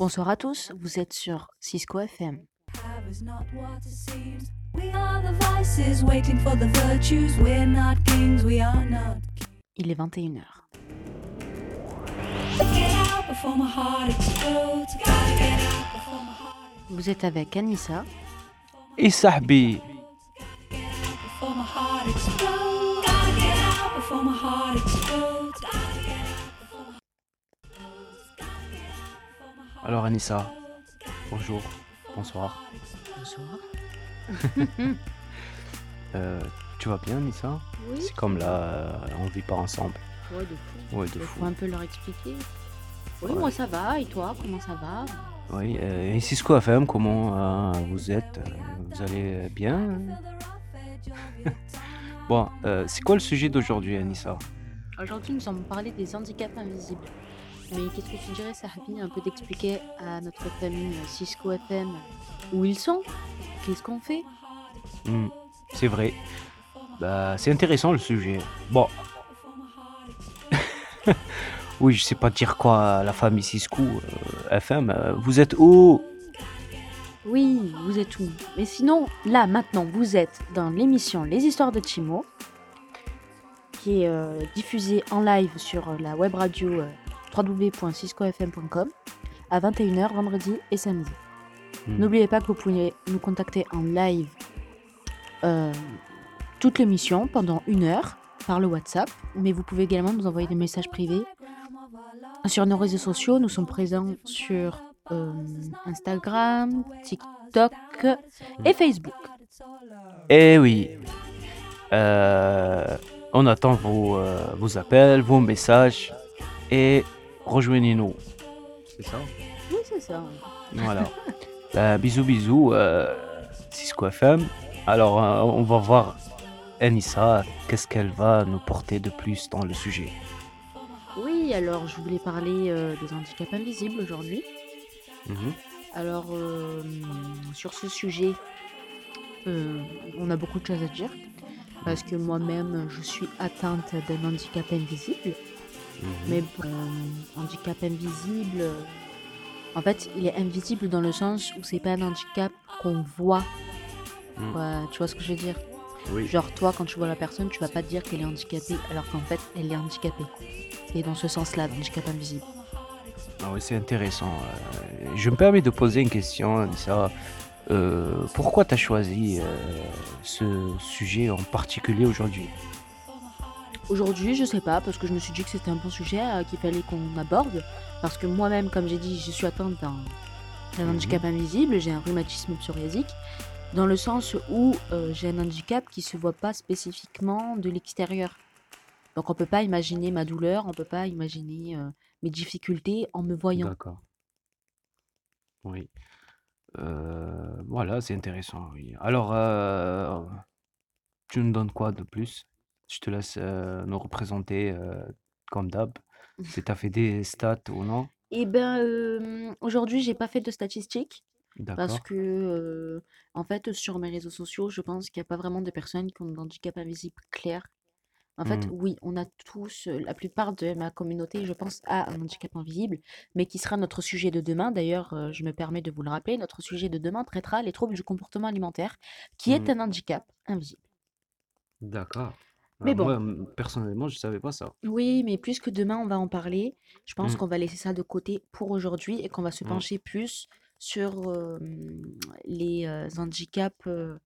Bonsoir à tous, vous êtes sur Cisco FM. Have is not what it seems. We are the vices waiting for the virtues. We're not kings, we are not. Il est 21h. Get out before my heart explodes. Gotta get out before my heart Vous êtes avec Anissa. Et Sahbi, alors Anissa, bonjour, bonsoir. Bonsoir. Euh, tu vas bien Anissa? Oui. C'est comme là, euh, on vit pas ensemble. Ouais, de fou. Ouais, de Il fou. faut un peu leur expliquer. Oui, Ouais. moi ça va. Et toi, comment ça va? Oui, euh, et Cisco FM, comment euh, vous êtes? Euh, Vous allez bien? Bon, euh, c'est quoi le sujet d'aujourd'hui Anissa? Aujourd'hui, nous allons parler des handicaps invisibles. Mais qu'est-ce que tu dirais, Sahabi, un peu d'expliquer à notre famille euh, Cisco FM où ils sont? Qu'est-ce qu'on fait? Hmm, C'est vrai. Bah, c'est intéressant le sujet. Bon. oui, je sais pas dire quoi à la famille Cisco euh, FM. euh, vous êtes où? Oui, vous êtes où? Mais sinon, là, maintenant, vous êtes dans l'émission Les Histoires de Chimo, qui est euh, diffusée en live sur la web radio www.ciscofm.com à 21h vendredi et samedi. Hmm. N'oubliez pas que vous pouvez nous contacter en live euh, toute l'émission pendant une heure par le WhatsApp, mais vous pouvez également nous envoyer des messages privés sur nos réseaux sociaux. Nous sommes présents sur euh, Instagram, TikTok et Facebook. Eh oui. Euh, on attend vos, vos appels, vos messages et rejoignez-nous. C'est ça Oui, c'est ça. Voilà. Bah, bisous, bisous, euh, Cisco FM. Alors, euh, on va voir Anissa, qu'est-ce qu'elle va nous porter de plus dans le sujet. Oui, alors je voulais parler euh, des handicaps invisibles aujourd'hui. Mhm. Alors, euh, sur ce sujet, euh, on a beaucoup de choses à dire. Parce que moi-même, je suis atteinte d'un handicap invisible. Mhm. Mais bon, handicap invisible, euh, en fait, il est invisible dans le sens où c'est pas un handicap qu'on voit. Mm. tu vois ce que je veux dire? Oui. Genre, toi, quand tu vois la personne, tu vas pas te dire qu'elle est handicapée, alors qu'en fait, elle est handicapée. C'est dans ce sens-là, l'handicap invisible. Ah oui, c'est intéressant. Euh, je me permets de poser une question, Anissa. Euh, pourquoi tu as choisi euh, ce sujet en particulier aujourd'hui? Aujourd'hui, je sais pas, parce que je me suis dit que c'était un bon sujet euh, qu'il fallait qu'on aborde. Parce que moi-même, comme j'ai dit, je suis atteinte d'un Mhm. handicap invisible, j'ai un rhumatisme psoriasique, dans le sens où euh, j'ai un handicap qui se voit pas spécifiquement de l'extérieur. Donc on peut pas imaginer ma douleur, on peut pas imaginer euh, mes difficultés en me voyant. D'accord. Oui. Voilà, c'est intéressant. Oui. Alors, tu nous donnes quoi de plus? Je te laisse euh, nous représenter euh, comme d'hab. Si tu as fait des stats ou non? Et ben euh, aujourd'hui, j'ai pas fait de statistiques. Parce D'accord. que, euh, en fait, sur mes réseaux sociaux, je pense qu'il n'y a pas vraiment de personnes qui ont un handicap invisible clair. En fait, Hmm. oui, on a tous, euh, la plupart de ma communauté, je pense, a un handicap invisible, mais qui sera notre sujet de demain. D'ailleurs, euh, je me permets de vous le rappeler, notre sujet de demain traitera les troubles du comportement alimentaire, qui est Hmm. un handicap invisible. D'accord. Mais Euh, bon. moi, m- personnellement, je savais pas ça. Oui, mais puisque demain on va en parler, je pense Hmm. qu'on va laisser ça de côté pour aujourd'hui et qu'on va se Hmm. pencher plus sur euh, les euh, handicaps euh,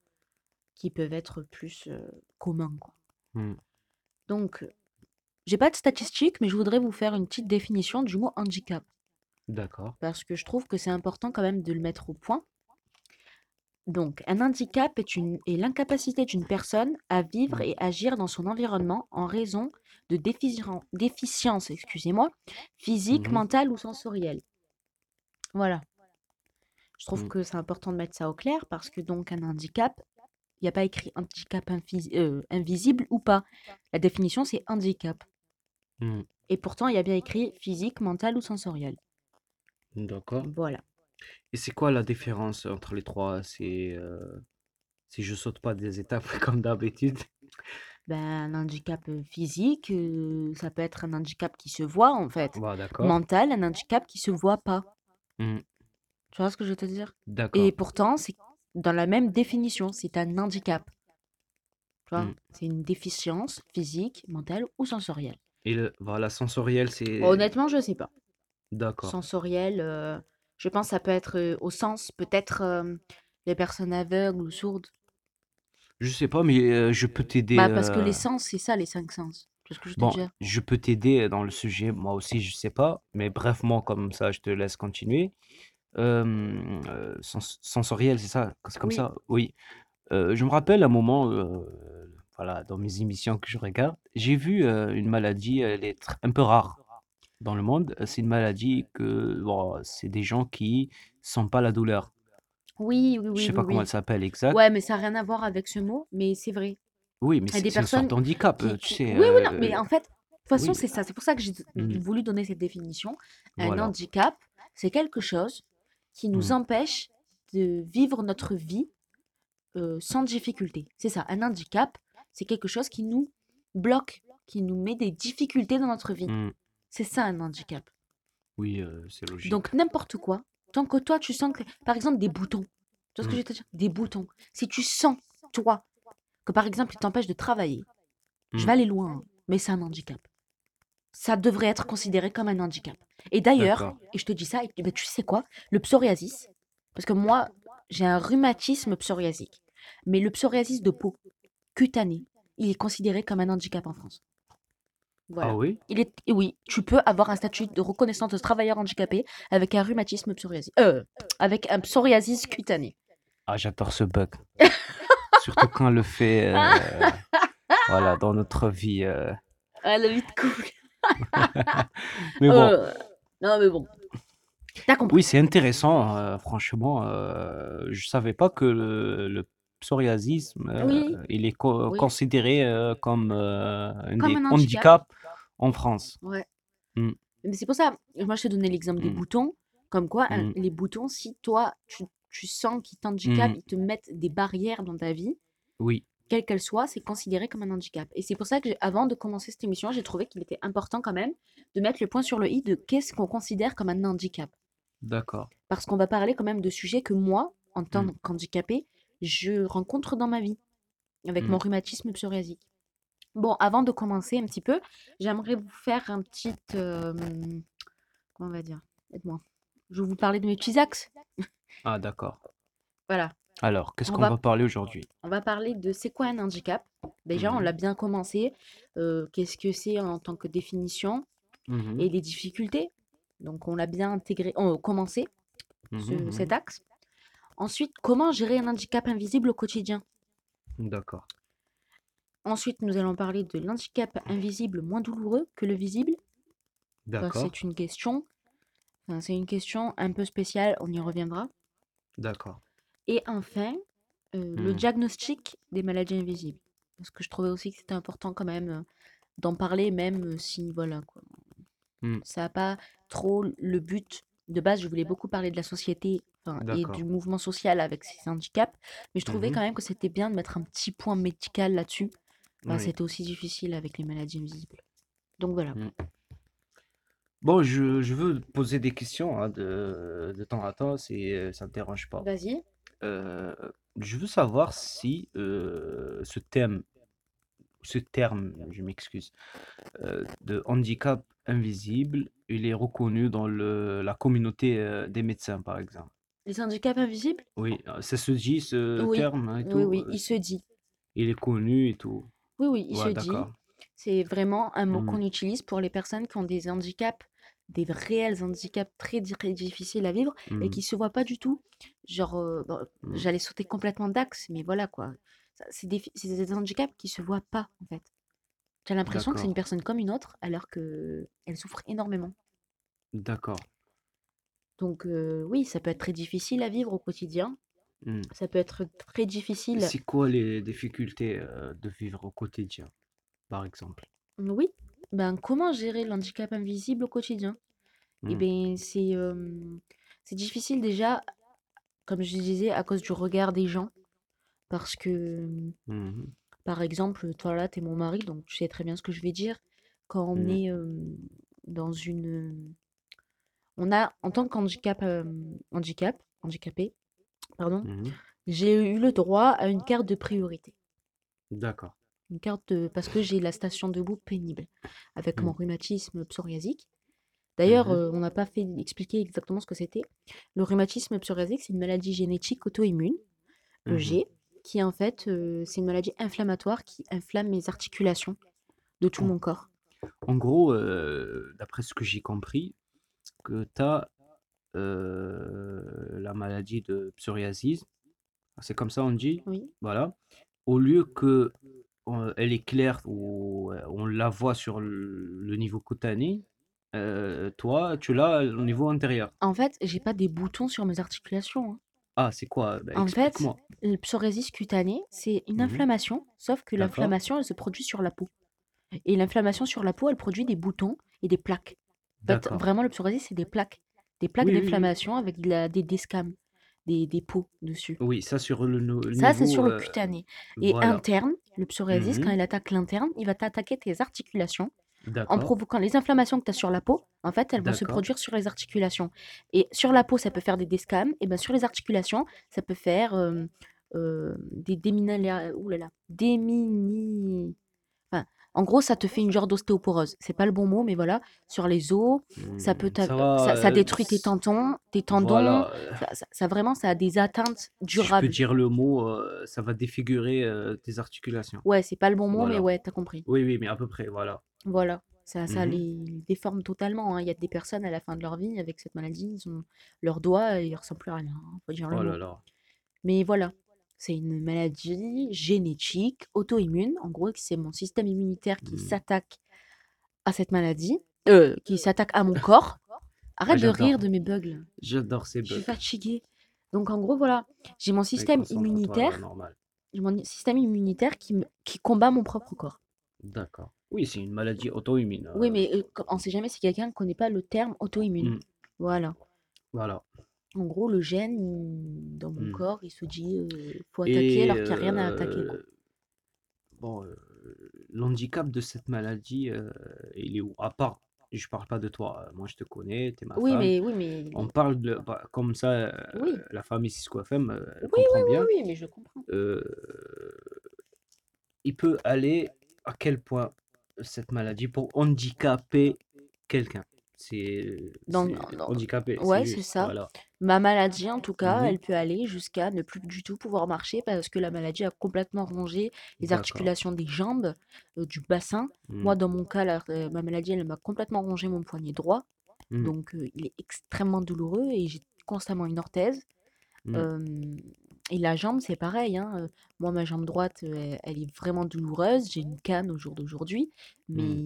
qui peuvent être plus euh, communs, quoi. Hmm. Donc, j'ai pas de statistiques, mais je voudrais vous faire une petite définition du mot handicap D'accord. parce que je trouve que c'est important quand même de le mettre au point. Donc, un handicap est, une, est l'incapacité d'une personne à vivre Hmm. et agir dans son environnement en raison de déficien- déficiences excusez-moi, physiques, Mhm. mentales ou sensorielles. Voilà. Je trouve Hmm. que c'est important de mettre ça au clair parce que donc un handicap, il n'y a pas écrit handicap invis- euh, invisible ou pas. La définition, c'est handicap. Et pourtant, il y a bien écrit physique, mental ou sensoriel. D'accord. Voilà. Et c'est quoi la différence entre les trois? C'est euh, si je saute pas des étapes comme d'habitude. Ben, un handicap physique, euh, ça peut être un handicap qui se voit en fait. Bah, d'accord. Mental, un handicap qui se voit pas. Mmh. Tu vois ce que je veux te dire? Et pourtant, c'est dans la même définition, c'est un handicap. Tu vois? Mmh. C'est une déficience physique, mentale ou sensorielle. Et le, voilà, sensoriel, c'est... honnêtement, je sais pas. D'accord. Sensoriel, euh, je pense que ça peut être euh, au sens, peut-être euh, les personnes aveugles ou sourdes. Je sais pas, mais euh, je peux t'aider. Bah, parce que euh, les sens, c'est ça, les cinq sens. Ce que je te Bon, je peux t'aider dans le sujet. Moi aussi, je sais pas. Mais brièvement, comme ça, je te laisse continuer. Euh, euh, sens- sensoriel, c'est ça? C'est comme Oui. ça? Oui. Euh, je me rappelle un moment, euh, voilà, dans mes émissions que je regarde, j'ai vu euh, une maladie, elle est tr- un peu rare dans le monde. C'est une maladie que, bon, c'est des gens qui sentent pas la douleur. Oui, oui, Je oui, sais oui, pas comment elle s'appelle exact. Ouais, mais ça n'a rien à voir avec ce mot, mais c'est vrai. Oui, mais c'est des c'est une sorte personnes d'handicap, euh, qui, tu sais. Oui, oui, non, mais euh, en fait, de toute façon, oui, c'est ça. C'est pour ça que j'ai Mhm. voulu donner cette définition. Un Voilà. handicap, c'est quelque chose qui nous Mhm. empêche de vivre notre vie euh, sans difficulté. C'est ça, un handicap, c'est quelque chose qui nous bloque, qui nous met des difficultés dans notre vie. Mhm. C'est ça un handicap. Oui, euh, c'est logique. Donc n'importe quoi, tant que toi tu sens que, par exemple, des boutons. Tu vois ce que Mhm. je veux te dire? Des boutons. Si tu sens, toi, que par exemple, il t'empêche de travailler, je vais aller loin, hein, mais c'est un handicap. Ça devrait être considéré comme un handicap. Et d'ailleurs, D'accord. et je te dis ça, et, ben, tu sais quoi? Le psoriasis, parce que moi, j'ai un rhumatisme psoriasique, mais le psoriasis de peau cutanée, il est considéré comme un handicap en France. Ah oui? Il est, oui, tu peux avoir un statut de reconnaissance de travailleur handicapé avec un rhumatisme psoriasis. Euh, avec un psoriasis cutané. Ah, j'adore ce bug. Surtout quand on le fait, euh, voilà, dans notre vie. euh. Ah, la vie de couple. Mais bon, Euh, non, mais bon. T'as compris. oui, c'est intéressant, franchement. je savais pas que le, le psoriasisme, euh, Oui, il est co- oui. considéré euh, comme euh, un Comme des un handicap. en France. Ouais. Mm, Mais c'est pour ça, moi je te donnais l'exemple des mm, boutons. Comme quoi, un- mm, les boutons, si toi, tu, tu sens qu'ils t'handicapent, ils te mettent des barrières dans ta vie, Oui, quelle qu'elle soit, c'est considéré comme un handicap. Et c'est pour ça que, avant de commencer cette émission, j'ai trouvé qu'il était important quand même de mettre le point sur le i de qu'est-ce qu'on considère comme un handicap. d'accord. Parce qu'on va parler quand même de sujets que moi, en tant qu'handicapé, je rencontre dans ma vie, avec mon mm. rhumatisme psoriasique. Bon, avant de commencer un petit peu, j'aimerais vous faire un petit... euh, comment on va dire Aide-moi. Je vais vous parler de mes petits axes. Ah, d'accord. Voilà. Alors, qu'est-ce On qu'on va, va parler aujourd'hui? on va parler de c'est quoi un handicap? Déjà, on Mhm, l'a bien commencé. euh, Qu'est-ce que c'est en tant que définition mhm, et les difficultés. Donc, on l'a bien intégré, on, commencé mhm, ce- cet axe. Ensuite, comment gérer un handicap invisible au quotidien? D'accord. Ensuite, nous allons parler de l'handicap invisible moins douloureux que le visible. D'accord. c'est une question. enfin, c'est une question un peu spéciale, on y reviendra. D'accord. Et enfin, euh, le Hmm, diagnostic des maladies invisibles. Parce que je trouvais aussi que c'était important quand même euh, d'en parler, même euh, si, voilà, quoi. hmm, Ça n'a pas trop le but. De base, je voulais beaucoup parler de la société enfin, et D'accord. du mouvement social avec ces handicaps, mais je trouvais Mhm, quand même que c'était bien de mettre un petit point médical là-dessus. Enfin, Oui. c'était aussi difficile avec les maladies invisibles. Donc voilà. hmm. Bon, je, je veux poser des questions hein, de, de temps à temps, si euh, ça ne te dérange pas. Vas-y. Euh, je veux savoir si euh, ce thème, ce terme, je m'excuse, euh, de handicap invisible, il est reconnu dans le, la communauté euh, des médecins, par exemple. Les handicaps invisibles? Oui, euh, ça se dit ce Oui, terme hein, et oui, tout, oui, euh, il se dit. il est connu et tout. Oui, oui, il se Ouais, dit. d'accord. C'est vraiment un mot Hmm, qu'on utilise pour les personnes qui ont des handicaps, des réels handicaps très, di- très difficiles à vivre et hmm, qui se voient pas du tout. Genre, euh, hmm. j'allais sauter complètement d'axe, mais voilà quoi. Ça, C'est des, fi- c'est des handicaps qui se voient pas en fait. J'ai l'impression que c'est une D'accord, personne comme une autre alors que elle souffre énormément. d'accord. Donc oui, ça peut être très difficile à vivre au quotidien. Hmm. Ça peut être très difficile. C'est quoi les difficultés de vivre au quotidien, par exemple? Oui. Ben comment gérer l'handicap invisible au quotidien? Eh Hmm, bien, c'est c'est difficile déjà, comme je disais, à cause du regard des gens. Parce que, par exemple, toi là, t'es mon mari, donc tu sais très bien ce que je vais dire. Quand on est dans une, On a, en tant qu'handicap, euh, handicap, handicapé, pardon, Mhm. j'ai eu le droit à une carte de priorité. D'accord. Une carte de... parce que j'ai la station debout pénible avec mon Mhm. rhumatisme psoriasique. D'ailleurs, Mhm. euh, on n'a pas fait expliquer exactement ce que c'était. Le rhumatisme psoriasique, c'est une maladie génétique auto-immune, Mhm. EG, qui en fait, euh, c'est une maladie inflammatoire qui inflamme mes articulations de tout En, mon corps. en gros, euh, d'après ce que j'ai compris, que tu as la maladie de psoriasis, c'est comme ça on dit, Oui. voilà. Au lieu que euh, elle est claire ou euh, on la voit sur le, niveau cutané, euh, toi, tu l'as au niveau intérieur. En fait, j'ai pas des boutons sur mes articulations. hein. Ah, c'est quoi? Bah, En fait, le psoriasis cutané, c'est une Mhm. inflammation, sauf que l'inflammation, elle se produit sur la peau. Et l'inflammation sur la peau, elle produit des boutons et des plaques. En fait, D'accord. vraiment, le psoriasis, c'est des plaques. Des plaques Oui, oui, oui. d'inflammation avec de la- des descames, des, des peaux dessus. Oui, ça sur le, no- le Ça, c'est niveau. sur le euh, cutané. Et voilà. interne, le psoriasis, quand Mhm. il attaque l'interne, il va t'attaquer tes articulations en D'accord. provoquant les inflammations que tu as sur la peau. En fait, elles vont se D'accord. produire sur les articulations. Et sur la peau, ça peut faire des descames. Et bien sur les articulations, ça peut faire euh, euh, des déminalia... Ouh là là. Démini... En gros, ça te fait une genre d'ostéoporose. C'est pas le bon mot, mais voilà. Sur les os, ça peut t'a- Ça va. ça, ça euh, détruit tes tendons, tes tendons. Voilà. Ça, vraiment, ça a des atteintes Si je peux durables. dire le mot, euh, ça va défigurer euh, tes articulations. Ouais, c'est pas le bon mot, mais ouais, t'as compris. Oui, oui, mais à peu près, voilà. Voilà. Ça, ça Mhm. les déforme totalement. hein. Il y a des personnes à la fin de leur vie avec cette maladie, ils ont leurs doigts, ils ressemblent plus à rien. hein, Faut dire le Oh mot. là là. Mais voilà, c'est une maladie génétique, auto-immune. En gros, c'est mon système immunitaire qui Hmm. s'attaque à cette maladie, euh, qui s'attaque à mon corps. Ah, Arrête de rire de mes bugs. J'adore ces Je suis bugs. fatiguée. Donc en gros, voilà, j'ai mon système immunitaire, mon système immunitaire qui, me- qui combat mon propre corps. D'accord. Oui, c'est une maladie auto-immune. Oui, euh, mais euh, on sait jamais si quelqu'un ne connaît pas le terme auto-immune. hmm, Voilà. Voilà. En gros, le gène, il- dans mon Hmm. corps, il se dit euh, faut attaquer Et alors qu'il n'y a rien à attaquer. quoi. euh, bon, euh, l'handicap de cette maladie, euh, il est où? À part, je parle pas de toi, euh, moi je te connais, t'es ma Oui, femme. mais oui, mais On parle de, bah, comme ça, euh, oui, la Cisco FM, euh, elle oui, oui, comprend oui, bien. oui, mais je comprends. Euh, il peut aller à quel point cette maladie pour handicaper quelqu'un? C'est handicapé, Ouais, c'est ça. voilà. Ma maladie, en tout cas, Mhm. elle peut aller jusqu'à ne plus du tout pouvoir marcher parce que la maladie a complètement rongé les articulations des jambes, euh, du bassin. Hmm, Moi, dans mon cas, la- euh, ma maladie, elle m'a complètement rongé mon poignet droit. hmm, Donc, euh, il est extrêmement douloureux et j'ai constamment une orthèse. et la jambe, c'est pareil. hein, Moi, ma jambe droite, elle, elle est vraiment douloureuse. J'ai une canne au jour d'aujourd'hui. Mais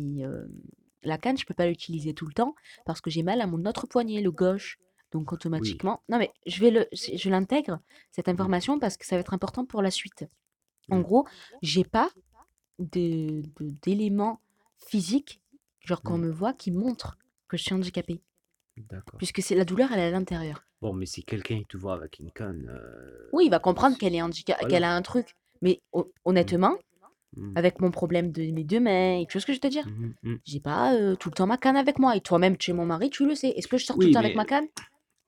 la canne, je peux pas l'utiliser tout le temps parce que j'ai mal à mon autre poignet, le gauche. Donc, Oui. automatiquement. Non, mais je vais le, je l'intègre, cette Hmm, information, parce que ça va être important pour la suite. En hmm, gros, j'ai pas d'éléments physiques, genre quand on hmm. me voit, qui montrent que je suis handicapée. D'accord. Puisque c'est la douleur, elle est à l'intérieur. Bon, mais si quelqu'un te voit avec une canne, euh, Oui, il va comprendre c'est- qu'elle est handicapée, voilà. qu'elle a un truc. Mais hon- honnêtement, hmm, avec mon problème de mes deux mains, tu vois ce que je veux te dire? mhm, hmm. J'ai pas euh, tout le temps ma canne avec moi. Et toi-même, tu es mon mari, tu le sais. Est-ce que je sors tout le Oui, temps avec ma canne?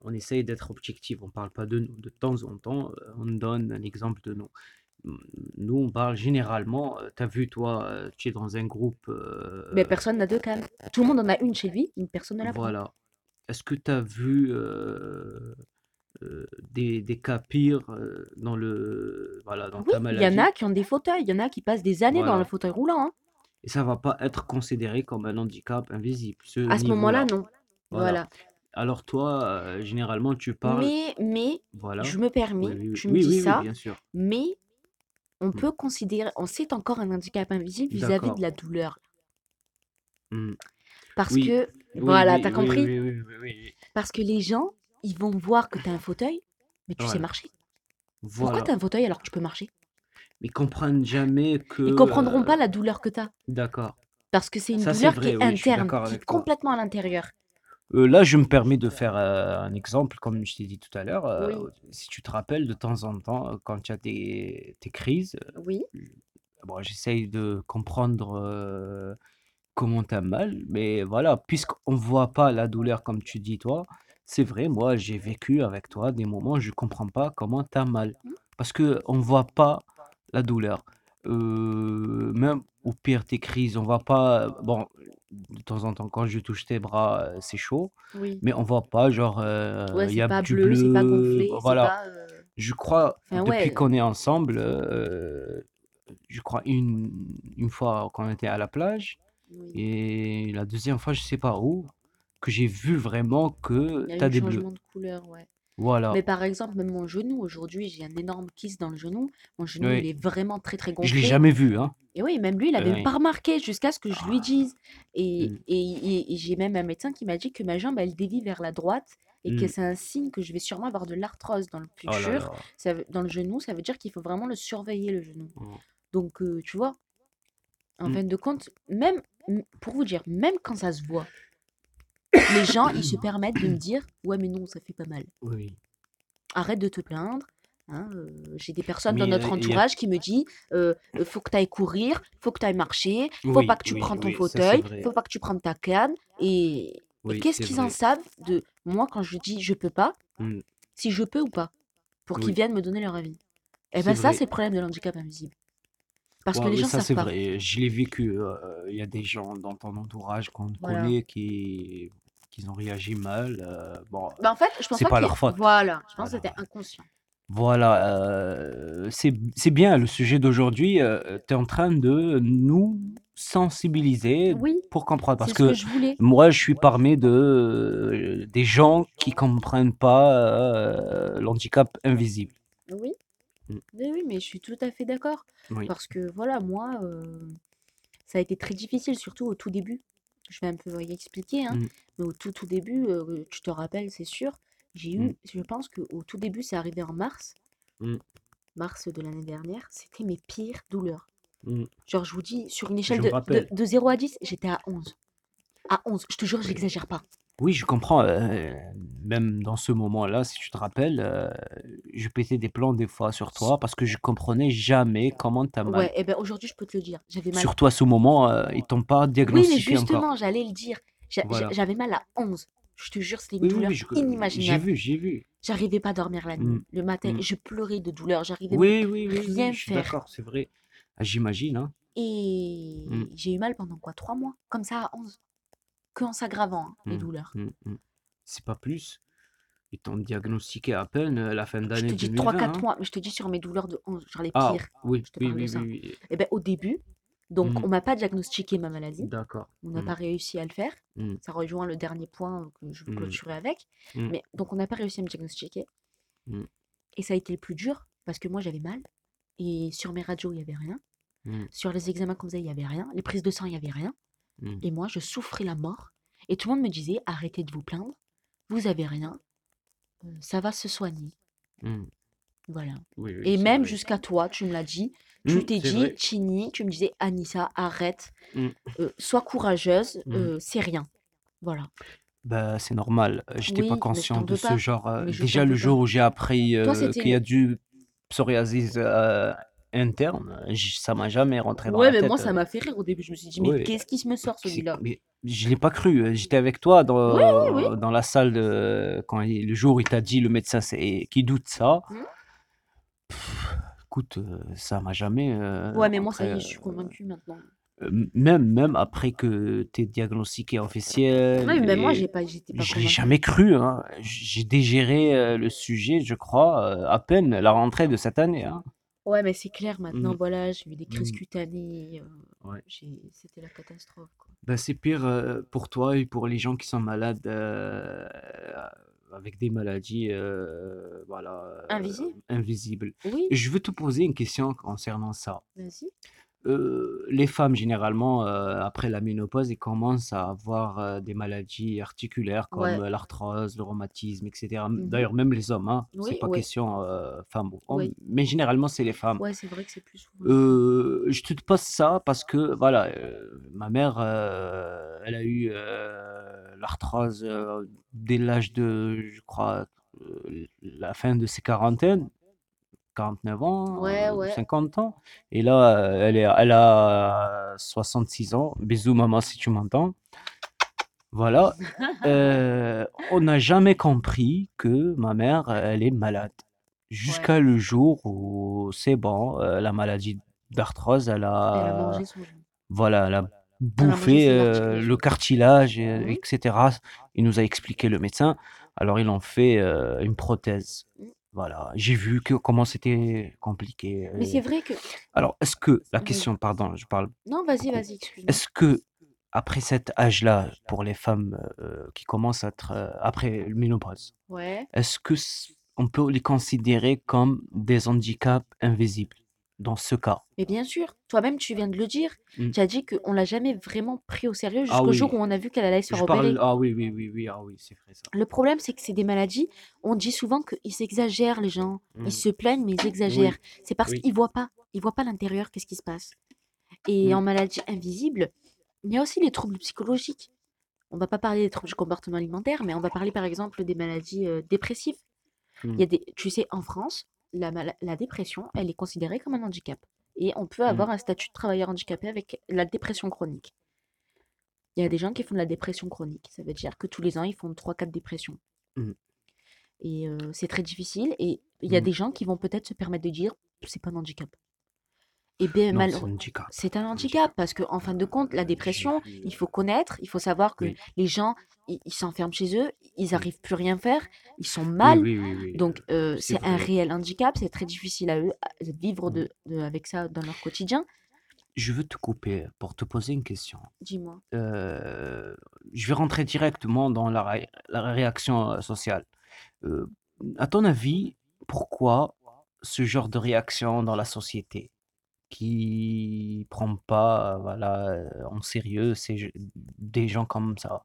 on essaye d'être objectif, on parle pas de nous. De temps en temps, euh, on donne un exemple de nous. Mm, Nous, on parle généralement, tu as vu, toi, euh, tu es dans un groupe, Mais personne n'a deux cannes. Tout le monde en a une chez lui, mais personne ne la prend. voilà. Est-ce que tu as vu euh, euh, des, des cas pires euh, dans le, voilà, dans Oui, ta il y en maladie? a qui ont des fauteuils, il y en a qui passent des années dans le fauteuil roulant. hein. Et ça va pas être considéré comme un handicap invisible, ce À ce moment-là, non. Voilà. Voilà. Alors toi, euh, généralement, tu parles, Mais, mais, voilà. je me permets, oui, me dis ça, bien sûr. mais on Mm. peut considérer, on c'est encore un handicap invisible vis-à-vis de la douleur. Parce que, voilà, t'as compris? oui, oui, oui, oui, oui. Parce que les gens, ils vont voir que tu as un fauteuil, mais tu sais Voilà. marcher. Pourquoi tu as un fauteuil alors que tu peux marcher? Ils comprennent jamais que. Ils comprendront pas euh, la douleur que tu as. D'accord. Parce que c'est une Ça, douleur qui vrai, est interne, qui est toi. complètement à l'intérieur. Euh, là, je me permets de faire euh, un exemple, comme je t'ai dit tout à l'heure. Oui, si tu te rappelles, de temps en temps, quand tu as des, tes crises, oui, bon, j'essaye de comprendre comment t'as mal, mais voilà, puisqu'on voit pas la douleur comme tu dis toi, c'est vrai, moi j'ai vécu avec toi des moments, je comprends pas comment t'as mal, Mmh. parce que on voit pas la douleur. Euh, même au pire tes crises, on voit pas. Bon, de temps en temps quand je touche tes bras, euh, c'est chaud, Oui. mais on voit pas genre Ouais, il y c'est a pas du bleu, c'est pas bleu, gonflé, voilà. pas, heu Je crois enfin depuis ouais. qu'on est ensemble, euh, je crois une une fois qu'on était à la plage. Oui. Et la deuxième fois, je sais pas où, que j'ai vu vraiment que Il y a eu tu as des bleus. changement de couleur, ouais. Voilà. Mais par exemple, même mon genou, aujourd'hui, j'ai un énorme kyste dans le genou. Mon genou, il est vraiment très, très Je l'ai gonflé. jamais vu, hein. Et oui, même lui, il avait même Oui. pas remarqué jusqu'à ce que je lui Ah. dise. Et, Mm. et, et- et j'ai même un médecin qui m'a dit que ma jambe, elle dévie vers la droite et que Mm. c'est un signe que je vais sûrement avoir de l'arthrose dans le Oh là futur. là. Ça veut- dans le genou, ça veut dire qu'il faut vraiment le surveiller, le genou. Mm. Donc, euh, tu vois, en Mm. fin de compte, même, m- pour vous dire, même quand ça se voit, les gens, ils se permettent de me dire Ouais, mais non, ça fait pas mal. Oui. Arrête de te plaindre. hein, euh, J'ai des personnes dans notre euh, a... entourage qui me disent euh, Faut que tu ailles courir, faut que tu ailles marcher, faut pas que tu oui, prennes ton fauteuil, faut pas que tu prennes ta canne. Et, qu'est-ce qu'ils en savent de moi quand je dis je peux pas, Mm. si je peux ou pas, pour qu'ils viennent me donner leur avis. Et c'est ben ça, c'est le problème de l'handicap invisible. Parce que les gens ça savent c'est pas. vrai. Je l'ai vécu. euh, Il y a des gens dans ton entourage qu'on Voilà. connaît qui, qui ont réagi mal. euh, bon, Bah, en fait, je pense c'est pas leur faute. Voilà, je pense que c'était inconscient. Voilà, euh, c'est c'est bien le sujet d'aujourd'hui. tu es en train de nous sensibiliser Oui, pour comprendre. Parce c'est ce que que je voulais. moi, je suis parmi de, euh, des gens qui comprennent pas euh, l'handicap invisible. Oui, Mm. oui, oui, mais je suis tout à fait d'accord. Oui. Parce que voilà, moi, euh, ça a été très difficile, surtout au tout début. Je vais un peu y expliquer, hein, Mm, mais au tout, tout début, euh, tu te rappelles, c'est sûr, j'ai mm, eu, je pense qu'au tout début, c'est arrivé en mars, mm, mars de l'année dernière, c'était mes pires douleurs. Genre, je vous dis, sur une échelle de, de 0 à 10, j'étais à 11. À 11, je te jure, j'exagère pas. Oui, je comprends. euh, même dans ce moment-là, si tu te rappelles, euh, je pétais des plans des fois sur toi parce que je comprenais jamais comment t'as mal. Ouais, et ben aujourd'hui, je peux te le dire, j'avais mal. Sur toi, à ce moment, euh, ils t'ont pas Oui, mais diagnostiqué encore. justement, j'allais le dire. J'a- j'a- Voilà. J'avais mal à 11. Je te jure, c'était une Oui, oui, douleur oui, je- j'ai inimaginable. vu, j'ai vu. J'arrivais pas à dormir la nuit. Mm, Le matin, mm. je pleurais de douleur. J'arrivais même Oui, oui, oui, rien oui, je suis faire. d'accord, c'est vrai. Ah, J'imagine, hein. Et Mm, j'ai eu mal pendant quoi Trois mois Comme ça à 11. Que en s'aggravant, hein, les mm, douleurs. mm, mm. C'est pas plus. Ils t'ont diagnostiqué à peine euh, la fin Je d'année te dis 2020, 3-4 hein. mois, mais je te dis sur mes douleurs de 11, genre les Ah, pires. oui, Je te oui, parle de oui, ça. oui, oui. Et ben au début, donc Mm, on m'a pas diagnostiqué ma maladie. D'accord. On n'a pas réussi à le faire. Ça rejoint le dernier point que je veux mm, clôturer avec. Mais donc on n'a pas réussi à me diagnostiquer. Et ça a été le plus dur parce que moi j'avais mal. Et sur mes radios, il n'y avait rien. Sur les examens qu'on faisait, il n'y avait rien. Les prises de sang, il n'y avait rien. Mm. Et moi, je souffrais la mort. Et tout le monde me disait arrêtez de vous plaindre. Vous avez rien. euh, ça va se soigner. Mm. Voilà. Oui, oui, Et même jusqu'à toi, tu me l'as dit. Tu Mm, t'es dit, vrai. Chini, tu me disais Anissa, arrête. Euh, sois courageuse. euh, c'est rien. Voilà. Bah, c'est normal. euh, J'étais pas Oui, je conscient de ce pas. genre. je déjà, le pas. jour où j'ai appris euh, qu'il y a du psoriasis euh, interne, ça m'a jamais rentré dans Ouais, la mais tête. moi, ça euh. m'a fait rire au début. Je me suis dit, mais qu'est-ce qui se me sort celui-là mais je l'ai pas cru. euh, J'étais avec toi dans, dans la salle de, quand il- le jour où il t'a dit, le médecin, c'est qui doute ça. Pff, écoute, euh, ça m'a jamais euh, Ouais, mais moi, ça y est, je suis euh, convaincue maintenant. euh, même, même après que tu es diagnostiqué officiel, Ouais, mais moi, j'ai pas, j'étais pas je l'ai jamais cru. hein. J'ai digéré euh, le sujet, je crois, euh, à peine la rentrée de cette année. hein. Ouais, mais c'est clair, maintenant, Mm, voilà, j'ai eu des crises mm, cutanées. euh, ouais. j'ai- C'était la catastrophe, quoi. Ben, c'est pire euh, pour toi et pour les gens qui sont malades euh, avec des maladies euh, voilà, euh, Invisible invisibles. Oui, Je veux te poser une question concernant ça. vas-y. Euh, les femmes, généralement, euh, après la ménopause, elles commencent à avoir euh, des maladies articulaires comme Ouais. l'arthrose, le rhumatisme, etc. M- mhm. D'ailleurs, même les hommes, hein, c'est Oui, pas ouais. question euh, femmes ou hommes, mais généralement, c'est les femmes. Ouais, c'est vrai que c'est plus souvent les femmes. Euh, je te pose ça parce que, voilà, euh, ma mère, euh, elle a eu euh, l'arthrose euh, dès l'âge de, je crois, euh, la fin de ses quarantaines. 49 ans, Ouais, euh, ouais. 50 ans. Et là, euh, elle est, elle a 66 ans. Bisous, maman, si tu m'entends. Voilà. Euh, on n'a jamais compris que ma mère, elle est malade. Jusqu'à le jour où c'est bon, euh, la maladie d'arthrose, elle Elle a a, mangé son genou. voilà, elle a Elle a mangé bouffé euh, le cartilage, euh, Mhm. etc. Il nous a expliqué le médecin. Alors, ils ont fait euh, une prothèse. Voilà. J'ai vu que comment c'était compliqué. Mais c'est vrai que. Alors, est-ce que, la Oui. question, pardon, je parle Non, vas-y, beaucoup. vas-y, excuse-moi. Est-ce que, après cet âge-là, pour les femmes euh, qui commencent à être euh, après le ménopause, Ouais. est-ce que c- on peut les considérer comme des handicaps invisibles? Dans ce cas? Mais bien sûr, toi-même, tu viens de le dire. Mm. Tu as dit qu'on l'a jamais vraiment pris au sérieux Ah jusqu'au jour où on a vu qu'elle allait se faire Je opérer. parle. Ah oui, oui, oui, oui, ah oui, c'est vrai ça. Le problème, c'est que c'est des maladies. On dit souvent qu'ils exagèrent, les gens. Mm. Ils se plaignent, mais ils exagèrent. C'est parce oui. qu'ils voient pas. Ils voient pas l'intérieur, qu'est-ce qui se passe. Et Mm. en maladie invisible, il y a aussi les troubles psychologiques. On va pas parler des troubles du comportement alimentaire, mais on va parler par exemple des maladies euh, dépressives. Il y a Mm. des, tu sais, en France, la, dépression, elle est considérée comme un handicap. Et on peut Mm. avoir un statut de travailleur handicapé avec la dépression chronique. Il y a des gens qui font de la dépression chronique. Ça veut dire que tous les ans, ils font 3-4 dépressions. Mm. Et euh, c'est très difficile. Et il y a Mm. des gens qui vont peut-être se permettre de dire c'est pas un handicap. Et bien, Non, mal- c'est un handicap. parce que, en fin de compte, la dépression, il faut connaître, il faut savoir que Oui. les gens, ils s'enferment chez eux, ils n'arrivent plus rien faire, ils sont mal. oui, oui, oui. Donc, euh, c'est un réel handicap, c'est très difficile à eux à vivre Mm. de, de- avec ça dans leur quotidien. Je veux te couper pour te poser une question. Dis-moi. Euh, je vais rentrer directement dans la, ré- la réaction euh, sociale. Euh, à ton avis, pourquoi ce genre de réaction dans la société? Qui prend pas voilà, en sérieux ces, des gens comme ça?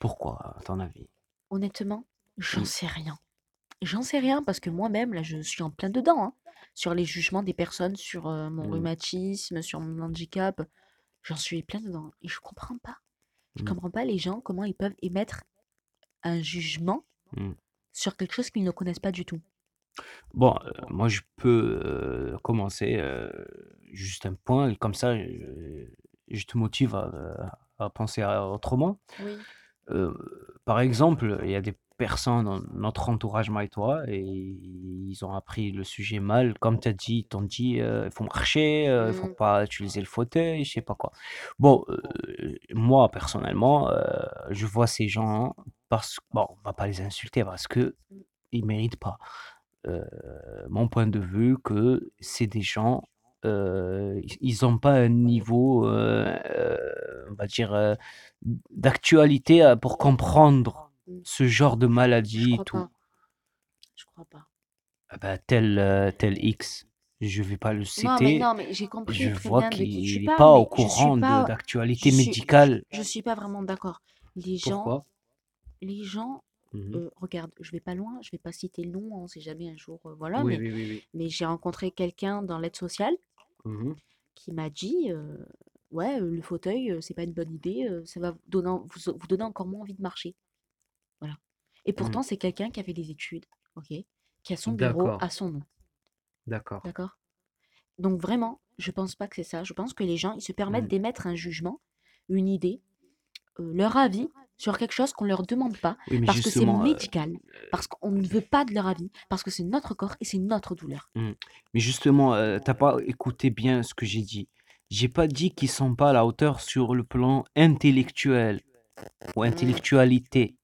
Pourquoi, à ton avis? Honnêtement, j'en Mm. sais rien. J'en sais rien parce que moi-même, là, je suis en plein dedans, hein, sur les jugements des personnes, sur mon Mm. rhumatisme, sur mon handicap. J'en suis plein dedans. Et je comprends pas. Je Mm. comprends pas les gens, comment ils peuvent émettre un jugement Mm. sur quelque chose qu'ils ne connaissent pas du tout. Bon, euh, moi je peux euh, commencer euh, juste un point, et comme ça je, je te motive à, à penser à autrement. Oui. Par exemple, il y a des personnes dans notre entourage, moi et toi, et ils ont appris le sujet mal. Comme tu as dit, ils t'ont dit il faut marcher, euh, il faut Mm. pas utiliser le fauteuil, je sais pas quoi. Bon, moi personnellement, je vois ces gens parce bon, on va pas les insulter parce que ils méritent pas. Euh, mon point de vue que c'est des gens, euh, ils n'ont pas un niveau, euh, euh, on va dire, euh, d'actualité pour comprendre Mm. ce genre de Je maladie et crois tout. pas. Je crois pas. Ah bah, tel, euh, tel X, je vais pas le Non, mais citer, non, mais j'ai compris je très vois bien de qui qu'il tu n'est parles, pas au mais je suis courant de pas, je d'actualité suis, médicale. je suis pas vraiment d'accord. Les gens, Pourquoi? les gens, Euh, regarde, je vais pas loin, je vais pas citer le nom, on sait jamais un jour, euh, voilà, Oui, mais, oui, oui, oui. mais j'ai rencontré quelqu'un dans l'aide sociale Mhm. qui m'a dit, euh, ouais, euh, le fauteuil, euh, c'est pas une bonne idée, euh, ça va vous donner, vous, vous donner encore moins envie de marcher. Voilà. Et Mm. pourtant, c'est quelqu'un qui a fait des études, ok, qui a son bureau D'accord, à son nom, d'accord. d'accord? Donc vraiment, je pense pas que c'est ça. Je pense que les gens, ils se permettent Mm. d'émettre un jugement, une idée, euh, leur avis sur quelque chose qu'on leur demande pas, Oui, parce que c'est euh, médical, parce qu'on ne veut pas de leur avis, parce que c'est notre corps et c'est notre douleur. Mm. Mais justement, euh, t'as pas écouté bien ce que j'ai dit. J'ai pas dit qu'ils sont pas à la hauteur sur le plan intellectuel ou intellectualité.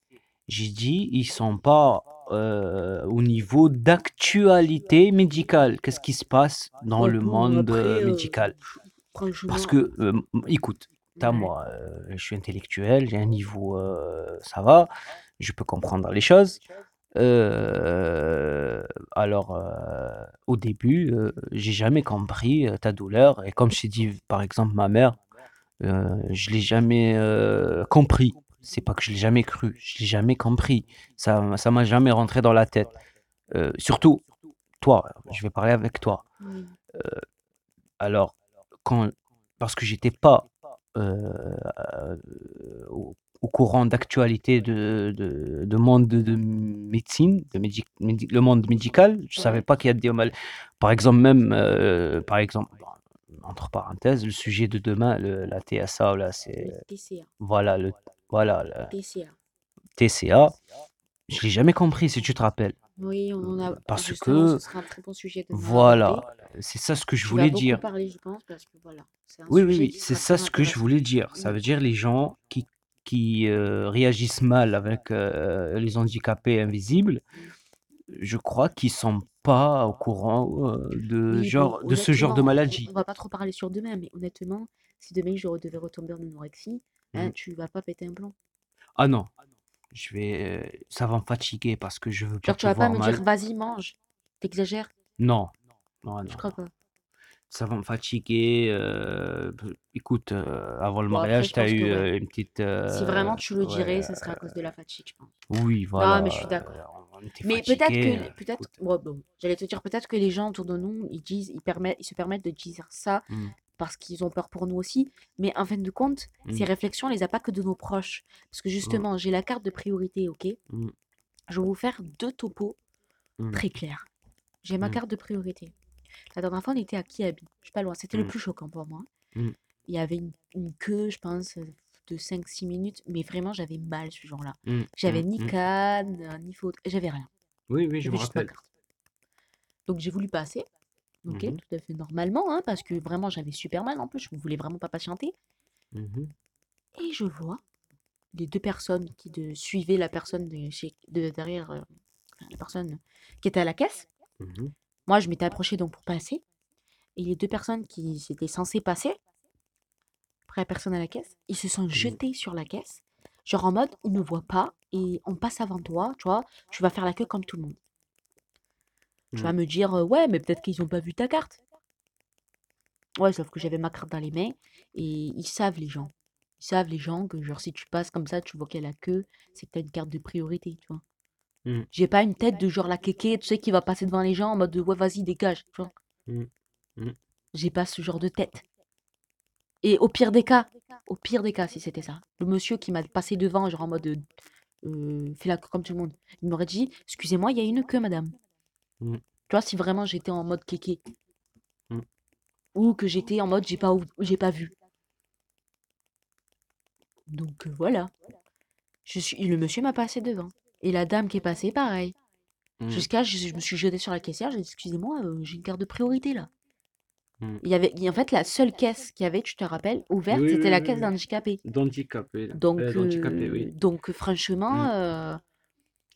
J'ai dit ils sont pas euh, au niveau d'actualité médicale. Qu'est-ce qui se passe dans Ouais, le monde euh, après, médical? Parce que, écoute, t'as ouais. moi, euh, je suis intellectuel, j'ai un niveau, euh, ça va, je peux comprendre les choses. Euh, alors, au début, j'ai jamais compris ta douleur. Et comme je t'ai dit, par exemple, ma mère, je l'ai jamais compris. C'est pas que je l'ai jamais cru, je l'ai jamais compris. Ça, ça m'a jamais rentré dans la tête. Surtout, toi, je vais parler avec toi. Oui. Alors, quand, parce que j'étais pas au- au courant d'actualité de, de, de monde de, de médecine, de médi- médi- le monde médical. Je Ouais. savais pas qu'il y a des mal. Par exemple, même, euh, par exemple, entre parenthèses, le sujet de demain, le- la TSA, là, c'est, voilà, le, voilà, le TCA. TCA. Je l'ai jamais compris, si tu te rappelles. Oui, on en a. Parce Justement, que, ce sera un très bon sujet voilà, aborder. c'est ça ce que je Tu vas voulais beaucoup dire. parler, je pense, parce que voilà, c'est un Oui, oui, sujet oui, qui c'est sera ça très ce que je intéressant. voulais dire. Ça Mm. veut dire les gens qui, qui euh, réagissent mal avec euh, les handicapés invisibles, Mm. je crois qu'ils sont pas au courant euh, de, Oui, bon, genre, de ce genre de honnêtement, on, maladie. on va pas trop parler sur demain, mais honnêtement, si demain je devais retomber en anorexie, hein, Mm. tu vas pas péter un plomb. Ah non, je vais, euh, ça va me fatiguer parce que je veux pas Genre, te tu vas pas voir me mal. dire, vas-y, mange. T'exagères? Non, non, Je crois non. pas? Ça va me fatiguer. euh, écoute, euh, avant le Bon, après, mariage, je tu as pense que eu ouais. euh, une petite. Si vraiment euh, tu le dirais, ça serait à cause de la fatigue, je pense. oui, Non, mais je suis voilà. d'accord. euh, On était Mais peut-être fatigués. que, peut-être, écoute. ouais, bon, j'allais te dire, peut-être que les gens autour de nous, ils disent, ils permettent, ils se permettent de dire ça Mm, parce qu'ils ont peur pour nous aussi. Mais en fin de compte, ces mm, réflexions, on les a pas que de nos proches. Parce que mm, justement, j'ai la carte de priorité, ok? mm, Je vais vous faire deux topos très clairs. J'ai ma carte de priorité. La dernière fois, on était à Kiabi. Je suis pas loin. C'était le plus choquant pour moi. Il y avait une, une queue, je pense, de 5-6 minutes. Mais vraiment, j'avais mal ce jour-là. J'avais ni canne, ni faute. J'avais rien. Oui, oui, je me rappelle. Donc j'ai voulu passer. Ok, Mhm, tout à fait normalement, hein, parce que vraiment j'avais super mal en plus, je ne voulais vraiment pas patienter. mhm, Et je vois les deux personnes qui de, suivaient la personne de, chez, de derrière, euh, enfin, la personne qui était à la caisse. mhm, Moi, je m'étais approchée donc pour passer. Et les deux personnes qui étaient censées passer, après la personne à la caisse, ils se sont jetés sur la caisse. Genre en mode, ils ne voient pas et on passe avant toi, tu vois, tu vas faire la queue comme tout le monde. Tu vas mm. me dire, euh, ouais, mais peut-être qu'ils n'ont pas vu ta carte. Ouais, sauf que j'avais ma carte dans les mains et ils savent les gens. Ils savent les gens que genre si tu passes comme ça, tu vois qu'il y a la queue, c'est que t'as une carte de priorité, tu vois. Mm, J'ai pas une tête de genre la kéké, tu sais, qui va passer devant les gens en mode de, ouais, vas-y, dégage, tu vois. mm, mm. J'ai pas ce genre de tête. Et au pire des cas, au pire des cas, si c'était ça, le monsieur qui m'a passé devant, genre en mode euh, fais la queue comme tout le monde, il m'aurait dit, excusez-moi, il y a une queue, madame. Mm, Tu vois, si vraiment j'étais en mode kéké. mm. Ou que j'étais en mode j'ai pas, ou- j'ai pas vu. Donc euh, voilà. Je suis, le monsieur m'a passé devant. Et la dame qui est passée, pareil. Mm, Jusqu'à, je, je me suis jetée sur la caissière, j'ai dit, excusez-moi, euh, j'ai une carte de priorité là. mm. Il y avait, en fait, la seule caisse qu'il y avait, tu te rappelles, ouverte, Oui, c'était la oui, caisse oui. d'handicapé. D'handicapé. Donc, Euh, d'handicapé, euh, oui. donc franchement, euh,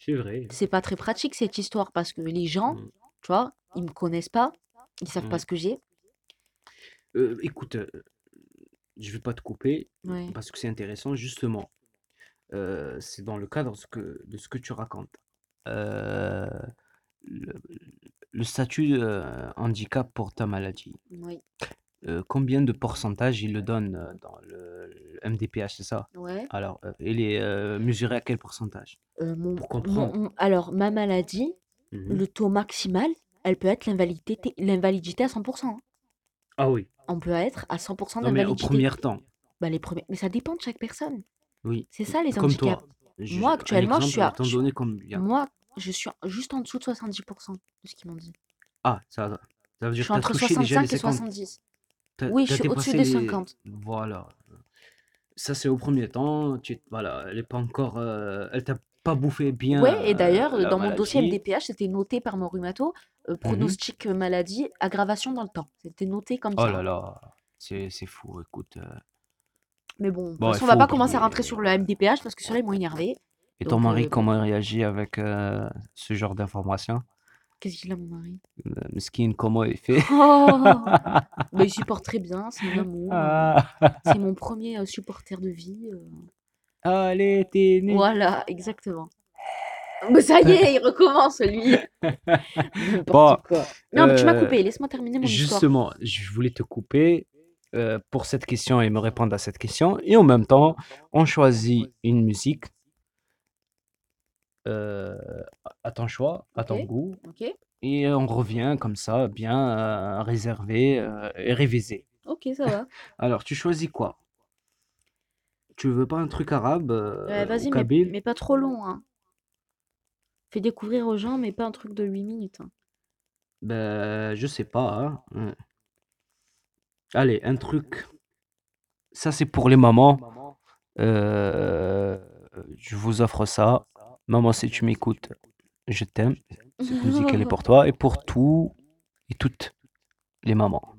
C'est vrai. c'est pas très pratique cette histoire parce que les gens, Mm, tu vois, ils me connaissent pas, ils savent pas mm. ce que j'ai. Euh, écoute, euh, je vais pas te couper Ouais. parce que c'est intéressant, justement. Euh, c'est dans le cadre de ce que, de ce que tu racontes. Euh, le, le statut euh, handicap pour ta maladie. Oui. Euh, combien de pourcentage il le donne euh, dans le, le MDPH, c'est ça? Ouais. Alors, euh, il est euh, mesuré à quel pourcentage? Euh, mon, Pour mon- comprendre. mon- alors, ma maladie, Mhm. le taux maximal, elle peut être l'invalidité, l'invalidité à 100%. hein. Ah oui. On peut être à 100% Non, mais au d'invalidité. premier temps, Bah, les premiers... Mais ça dépend de chaque personne. oui. C'est ça les Comme handicaps. toi. Je- Moi, un actuellement, je suis exemple, à. t'en je- donner combien? Moi, je suis juste en dessous de 70% de ce qu'ils m'ont dit. Ah, ça, ça veut Je dire suis que entre touché déjà les 65 et 50. 70. T'as Oui, je t'as suis au-dessus dépassé des les... 50. Voilà. Ça, c'est au premier temps. Tu... Voilà, elle est pas encore... euh, Elle t'a pas bouffé bien Ouais, et euh, d'ailleurs, la dans mon dossier maladie. MDPH, c'était noté par mon rhumato, euh, Mhm. pronostic maladie, aggravation dans le temps. C'était noté comme Oh ça. là hein. là, c'est c'est fou, écoute. euh. Mais bon, de toute Bon, il façon, on va faut pas commencer à oublier. rentrer sur le MDPH parce que ceux-là, ils m'ont énervé. Et ton Donc, mari, euh, bon, comment il réagit avec euh, ce genre d'informations? Qu'est-ce qu'il a, mon mari? Euh, Mesquine, comment il fait? Oh bah, Il supporte très bien, c'est mon amour. Ah, C'est mon premier euh, supporter de vie. euh. Allez, t'es né. Voilà, exactement. Mais ça y est, il recommence, lui. N'importe Bon, quoi. Non, mais tu m'as euh, coupé, laisse-moi terminer mon histoire. Justement, je voulais te couper euh, pour cette question et me répondre à cette question. Et en même temps, on choisit une musique euh, à ton choix, à ton Ok. goût. Ok, Et on revient comme ça, bien euh, réservé euh, et révisé. ok, ça va. Alors, tu choisis quoi? Tu veux pas un truc arabe euh, ou vas-y, mais, kabyle? mais pas trop long, hein. Fais découvrir aux gens, mais pas un truc de 8 minutes. hein. Ben, je sais pas. hein. Ouais. Allez, un truc. Ça, c'est pour les mamans. Euh, je vous offre ça. Maman, si tu m'écoutes, je t'aime. Cette musique, elle est pour toi et pour tout et toutes les mamans.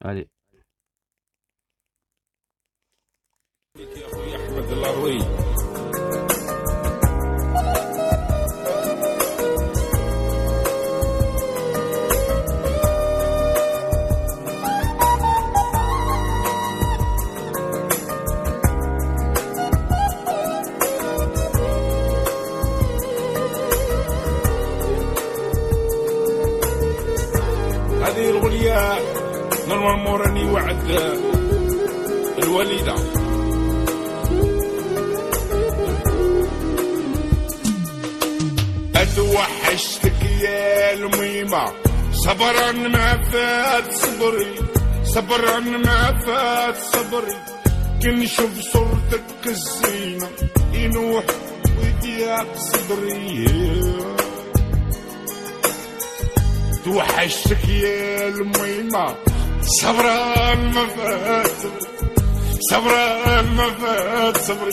Allez. هذه الغنية نورمال موراني وعد الوالده اتوحشتك يا الميمة صبرا ما فات صبري صبرا ما فات صبري. كنشوف صورتك الزينة ينوح ويضيق صدري. توحشتك يا الميمة. صبرا ما فات صبرا ما فات صبري.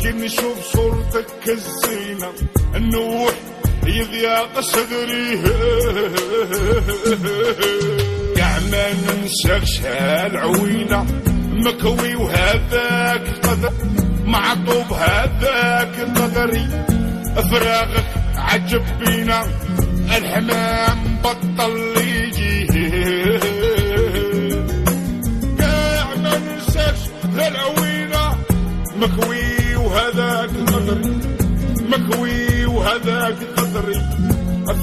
كي نشوف صورتك الزينة. النوح يضيق صدري. كاع ما ننساكش هالعوينة. مكوي وهذاك قدر معطوب هذاك قدري. فراغك عجب بينا. الحمام بطل يجي كاع ما ننساش هالعوينة مكوي وهذاك قدري. مكوي وهذاك قدري.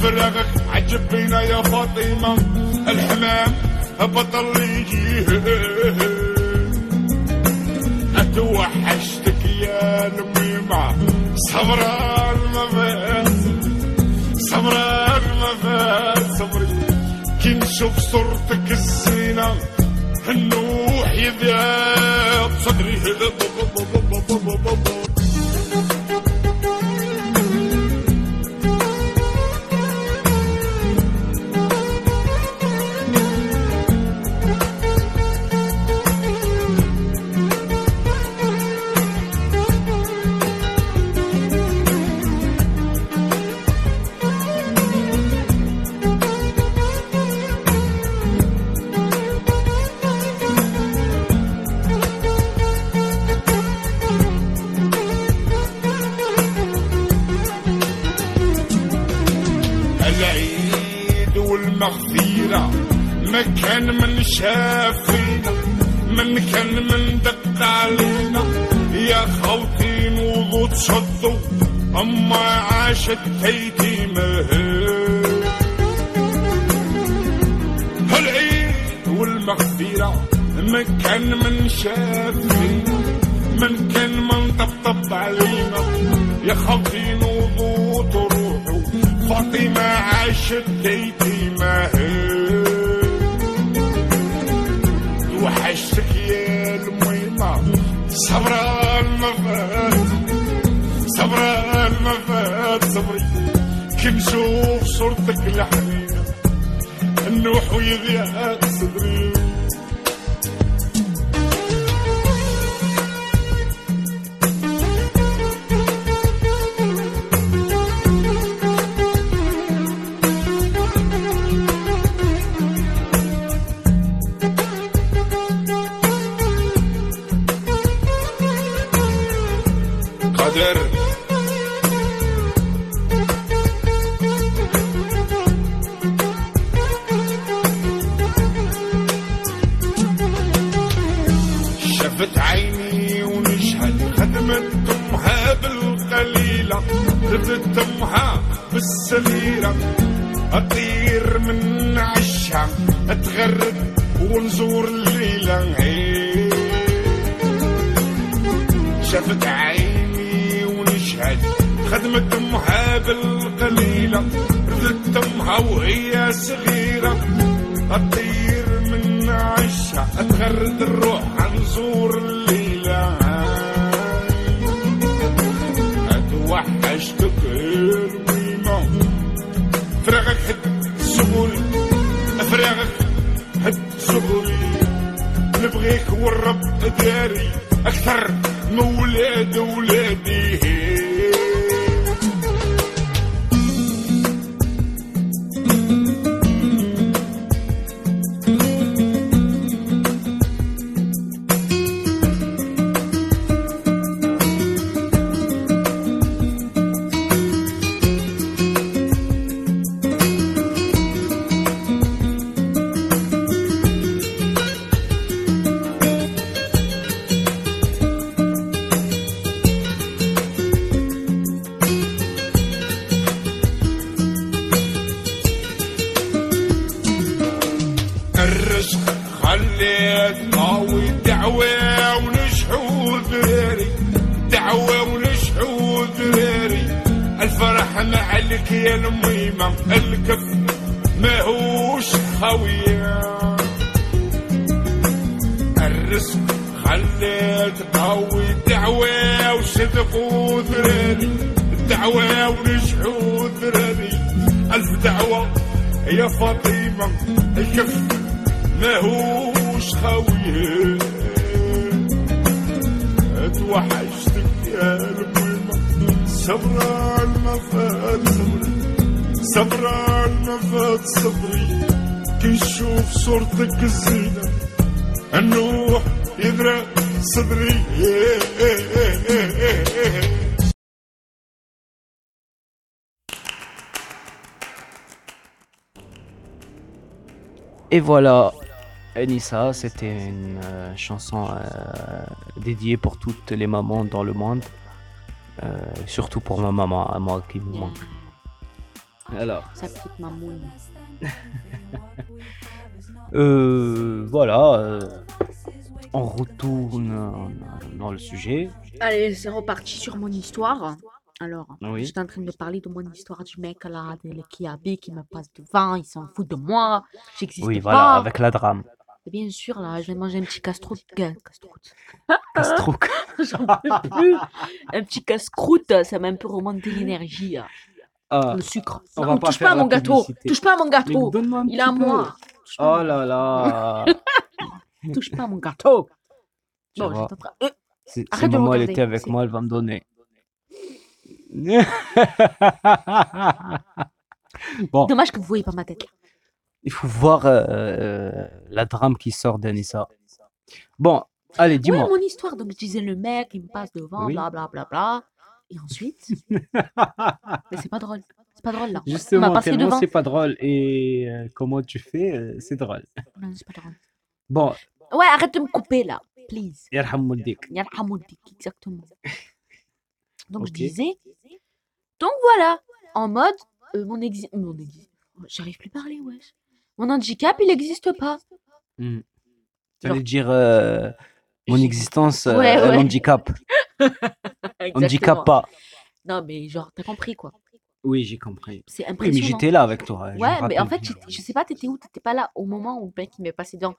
فراغك عجب بينا يا فاطمة. الحمام بطل يجي أتوحشتك يا الميمة صبران ما صبران فات صبري. كي نشوف صورتك الزينة النوح يذاب صدري it. شافت عيني ونشهد. خدمة أمها بالقليلة ردت أمها وهي صغيرة. أطير من عشها أتغرد الروح نزور الليلة. اتوحشتك الويمة فراغك حد سبولي فراغك حد سبولي نبغيك والرب داري أكثر. من ولاد ولادي كي نشوف صورتك الزينة النوح يدرى صدري Et voilà, Anissa, c'était une euh, chanson euh, dédiée pour toutes les mamans dans le monde. Euh, surtout pour ma maman, à moi qui me manque. Alors, Sa petite mamoune. euh, voilà, euh, on retourne dans le sujet. Allez, c'est reparti sur mon histoire. Alors, Oui. j'étais en train de parler de mon histoire du mec là, de Kiabi qui me passe devant, il s'en fout de moi, j'existe Oui, pas. voilà, avec la drame. Bien sûr, là, je vais manger un petit casse-croûte. Casse-croûte. J'en peux plus. Un petit casse-croûte, ça m'a un peu remonté l'énergie. Ah, Le sucre. on Non, va pas touche pas la mon gâteau. publicité. Touche pas à mon gâteau. Il est à petit peu. moi. Oh là là. Touche pas à mon gâteau. Bon, vois. j'étais en train- Euh, Si, maman elle était avec moi, elle va me donner. bon, Dommage que vous voyez pas ma tête. il faut voir euh, euh, la drame qui sort d'Anissa. Bon, allez, dis-moi. mon histoire. Donc, je disais, le mec, il me passe devant, Oui. bla bla bla bla. Et ensuite. Mais c'est pas drôle. C'est pas drôle là. Justement, tellement c'est pas drôle et euh, comment tu fais, euh, c'est drôle. Non, c'est pas drôle. Bon, Ouais, arrête de me couper là. Please. yarham waldik. Yarhamoudik, exactement. Donc, je disais. Donc, voilà. En mode. euh, mon exi... Mon exi... J'arrive plus à parler, wesh. Mon handicap, il n'existe pas. Hmm. Tu Genre- allais dire mon existence, Ouais, ouais. handicap. Handicap Exactement. pas. Non, mais genre, t'as compris quoi. Oui, j'ai compris. C'est Oui, mais impressionnant. j'étais là avec toi. je me Ouais, mais en fait, bien. j'étais- je sais pas, t'étais où? T'étais pas là au moment où le mec il m'est passé devant.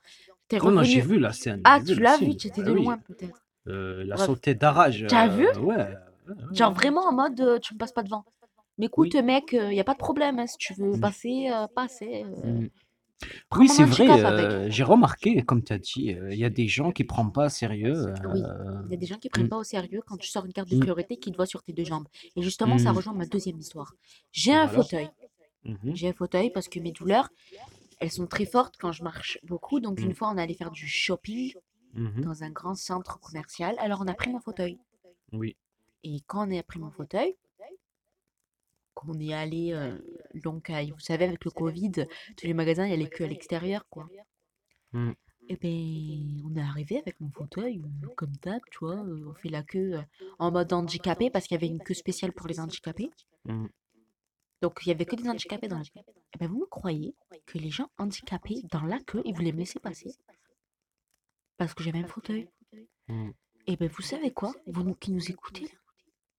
T'es Non, non, j'ai vu la scène. Ah, j'ai tu l'as vu, tu étais Ah de oui. loin peut-être. Euh, la Bref. sauté d'arrage. T'as euh, vu? Ouais. ouais, ouais. Genre vraiment en mode euh, tu me passes pas devant. Mais écoute, mec, il y a pas de problème. hein, si tu veux Mm. passer, euh, passer. euh, Mm. Oui, c'est vrai. avec. euh, j'ai remarqué, comme tu as dit, euh, il y a des gens qui ne prennent pas sérieux. Oui. euh, Il y a des gens qui prennent Mm. pas au sérieux quand tu sors une carte de Mm. priorité qui te voit sur tes deux jambes. Et justement, ça Mm. rejoint ma deuxième histoire. J'ai un Voilà. fauteuil. mhm, J'ai un fauteuil parce que mes douleurs, elles sont très fortes quand je marche beaucoup. Donc, Mm. une fois, on allait faire du shopping mhm, dans un grand centre commercial. Alors, on a pris mon fauteuil. Oui. Et quand on a pris mon fauteuil, qu'on est allé, euh, donc, à- vous savez, avec le Covid, tous les magasins, il y a les queues à l'extérieur, quoi. Mm. Et ben, on est arrivé avec mon fauteuil, euh, comme d'hab, tu vois, euh, on fait la queue euh, en mode handicapé parce qu'il y avait une queue spéciale pour les handicapés. Mm. Donc, il y avait que des handicapés dans la queue. Et ben, vous me croyez que les gens handicapés dans la queue, ils voulaient me laisser passer? Parce que j'avais un fauteuil. Mm. Et ben, vous savez quoi? Vous nous- qui nous écoutez,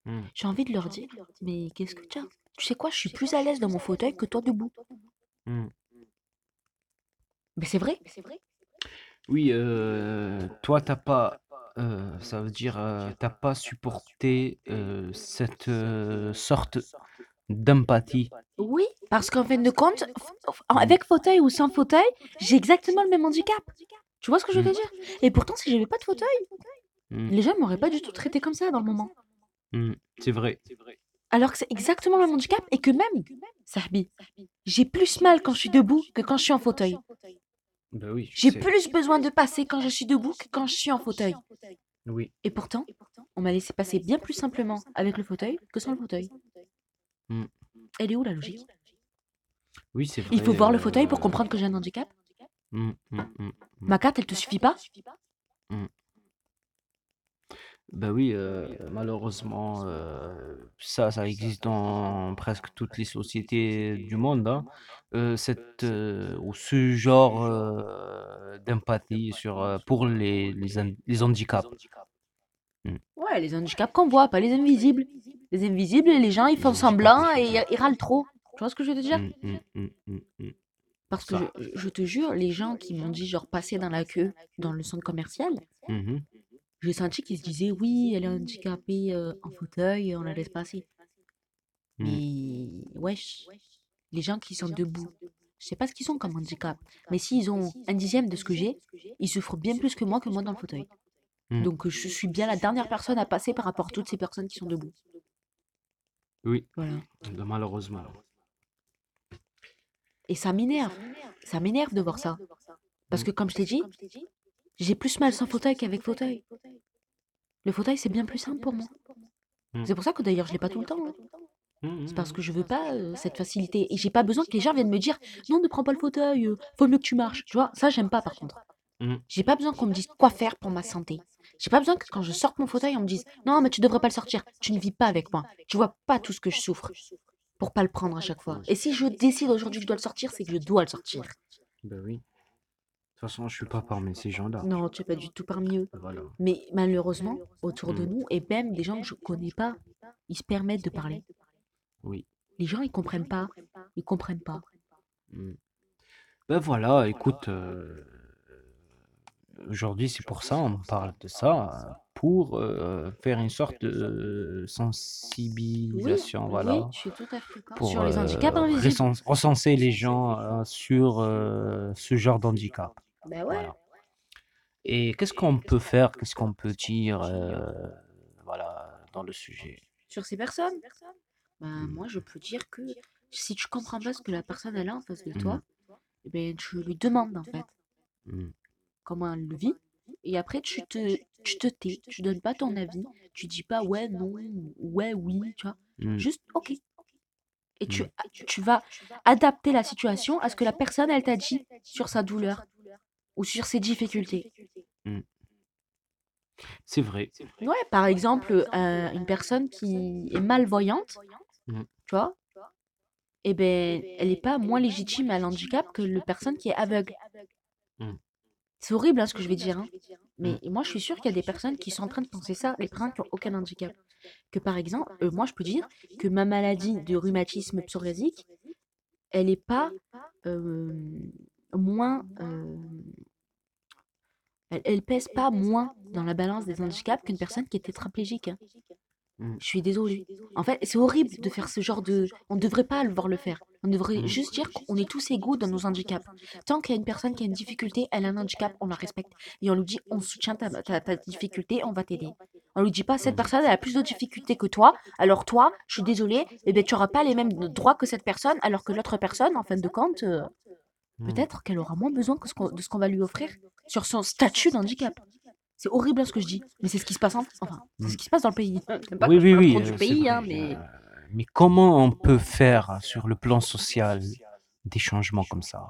là, j'ai envie de leur dire, mais qu'est-ce que tu as? Tu sais quoi, je suis plus à l'aise dans mon fauteuil que toi debout. Mm. Mais c'est vrai. Oui, euh, toi, t'as pas, euh, ça veut dire, euh, t'as pas supporté euh, cette euh, sorte d'empathie. Oui, parce qu'en fin de compte, f- avec fauteuil ou sans fauteuil, j'ai exactement le même handicap. Tu vois ce que je veux Mm. te dire? Et pourtant, si j'avais pas de fauteuil, Mm. les gens m'auraient pas du tout traité comme ça dans le moment. C'est vrai. Alors que c'est exactement le même handicap et que même, Sahbi, j'ai plus mal quand je suis debout que quand je suis en fauteuil. Ben oui, J'ai plus besoin de passer quand je suis debout que quand je suis en fauteuil. Oui. Et pourtant, on m'a laissé passer bien plus simplement avec le fauteuil que sans le fauteuil. Mm. Elle est où la logique? Oui, c'est vrai. Il faut voir le fauteuil pour euh, comprendre que j'ai un handicap? mm, mm, mm. Ma carte, elle te suffit pas? Ben oui, euh, malheureusement, euh, ça, ça existe dans presque toutes les sociétés du monde, hein. Euh, cette, ou ce genre d'empathie sur, pour les, les, han- les handicaps. Ouais, les handicaps qu'on voit, pas les invisibles. Les invisibles, les gens, ils Les font handicaps semblant et ils râlent trop. Tu vois ce que je veux te dire? Mm, mm, mm, mm, mm. Parce que Ça. je, te jure, les gens qui m'ont dit, genre, passer dans la queue dans le centre commercial, Mhm. J'ai senti qu'ils se disaient, oui, elle est handicapée euh, en fauteuil, on la laisse passer. Mm. Mais, wesh, les gens qui sont debout, je sais pas ce qu'ils sont comme handicap, mais s'ils ont un dixième de ce que j'ai, ils souffrent bien plus que moi que moi dans le fauteuil. Mm. Donc, je suis bien la dernière personne à passer par rapport à toutes ces personnes qui sont debout. Oui, Voilà. malheureusement. Et ça m'énerve. Ça m'énerve de voir ça. Parce que comme je t'ai dit, j'ai plus mal sans fauteuil qu'avec fauteuil. Le fauteuil, c'est bien plus simple pour moi. Mm. C'est pour ça que d'ailleurs, je l'ai pas tout le temps. hein. Mm, C'est parce que je veux pas euh, cette facilité. Et j'ai pas besoin que les gens viennent me dire non, ne prends pas le fauteuil, euh, faut mieux que tu marches. Tu vois, ça, j'aime pas par contre. J'ai pas besoin qu'on me dise quoi faire pour ma santé. J'ai pas besoin que quand je sorte mon fauteuil, on me dise non, mais tu devrais pas le sortir. Tu ne vis pas avec moi. Tu vois pas tout ce que je souffre pour pas le prendre à chaque fois. Et si je décide aujourd'hui que je dois le sortir, c'est que je dois le sortir. Ben oui. De toute façon, je suis pas parmi ces gens-là. Non, tu es pas du tout parmi eux. Voilà. Mais malheureusement, autour de Mm. nous, et même des gens que je connais pas, ils se permettent de parler. Oui. Les gens, ils comprennent pas. Ils comprennent pas. Mm. Ben voilà, écoute, euh, aujourd'hui c'est pour ça, on parle de ça, euh, pour euh, faire une sorte de Oui, sensibilisation, voilà, oui, je suis tout à fait pour Sur les euh, handicaps invisibles. recense- recenser les gens euh, sur euh, ce genre d'handicap. Ben ouais. Voilà. Et qu'est-ce qu'on peut faire, qu'est-ce qu'on peut dire, euh, voilà, dans le sujet? Sur ces personnes, ben, Mm. moi, je peux dire que si tu comprends pas ce que la personne elle a en face de Mm. toi, eh ben, tu lui demandes en fait Mm. comment elle le vit. Et après, tu te, tu te tais, tu donnes pas ton avis, tu dis pas ouais, non, ouais, oui, tu vois. Mm. Juste ok. Et tu, Mm. tu vas adapter la situation à ce que la personne elle t'a dit sur sa douleur ou sur ses difficultés. C'est vrai. Ouais, par exemple, euh, une personne qui est malvoyante, Mm. tu vois, eh ben, elle n'est pas moins légitime à l'handicap que la personne qui est aveugle. Mm. C'est horrible hein, ce que je vais dire, hein. mais moi je suis sûre qu'il y a des personnes qui sont en train de penser ça, les personnes qui n'ont aucun handicap. Que par exemple, euh, moi je peux dire que ma maladie de rhumatisme psoriasique, elle n'est pas euh, moins. euh, elle, elle pèse pas moins dans la balance des handicaps qu'une personne qui est tétraplégique. hein. Mm. Je suis désolée. En fait, c'est horrible de faire ce genre de. On ne devrait pas le voir le faire. On devrait Mm. juste dire qu'on est tous égaux dans nos handicaps. Tant qu'il y a une personne qui a une difficulté, elle a un handicap, on la respecte. Et on lui dit, on soutient ta, ta, ta difficulté, on va t'aider. On lui dit pas, cette Mm. personne, elle a plus de difficultés que toi, alors toi, je suis désolée, eh ben, tu n'auras pas les mêmes droits que cette personne, alors que l'autre personne, en fin de compte, euh, peut-être qu'elle aura moins besoin que ce de ce qu'on va lui offrir sur son statut d'handicap. C'est horrible hein, ce que je dis, mais c'est ce qui se passe en... enfin, c'est ce qui se passe dans le pays. Pas Oui, oui, oui, euh, du c'est pays, vrai. hein, mais Euh, mais comment on peut faire sur le plan social des changements comme ça?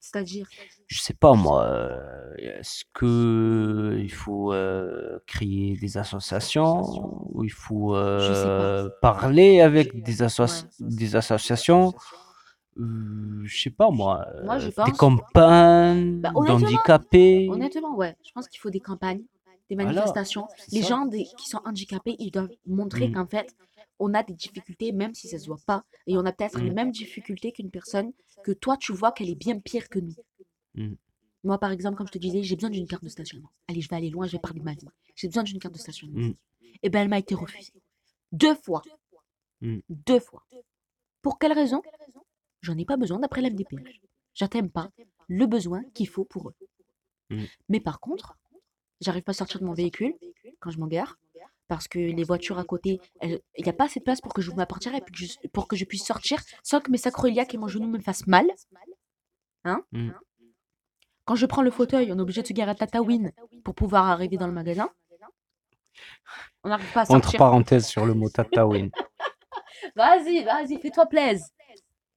c'est-à-dire, Je sais pas moi, euh, est-ce que il faut euh, créer des associations ou il faut euh, parler avec des, asso- Ouais. des associations? Euh, je sais pas moi, Moi, je euh, des campagnes Bah, honnêtement, d'handicapés. honnêtement, ouais, je pense qu'il faut des campagnes, des manifestations. Les ça. gens des- qui sont handicapés, ils doivent montrer Mm. qu'en fait, on a des difficultés, même si ça se voit pas, et on a peut-être les Mm. mêmes difficultés qu'une personne que toi, tu vois qu'elle est bien pire que nous. Mm. Moi, par exemple, comme je te disais, j'ai besoin d'une carte de stationnement. Allez, je vais aller loin, je vais parler de ma vie. J'ai besoin d'une carte de stationnement. Et ben, elle m'a été refusée. Deux fois. Deux fois. Pour quelle raison? J'en ai pas besoin d'après la MDPH. J'attends pas le besoin qu'il faut pour eux. Mmh. Mais par contre, j'arrive pas à sortir de mon véhicule quand je m'en gare parce que les voitures à côté, il n'y a pas assez de place pour que j'ouvre ma portière et puis que je- pour que je puisse sortir sans que mes sacroiliacs et mon genou me fassent mal. Hein? Mmh. Quand je prends le fauteuil, on est obligé de se garer à Tataouine pour pouvoir arriver dans le magasin. On n'arrive pas à Entre sortir. parenthèses sur le mot Tataouine. Vas-y, vas-y, fais-toi plaisir.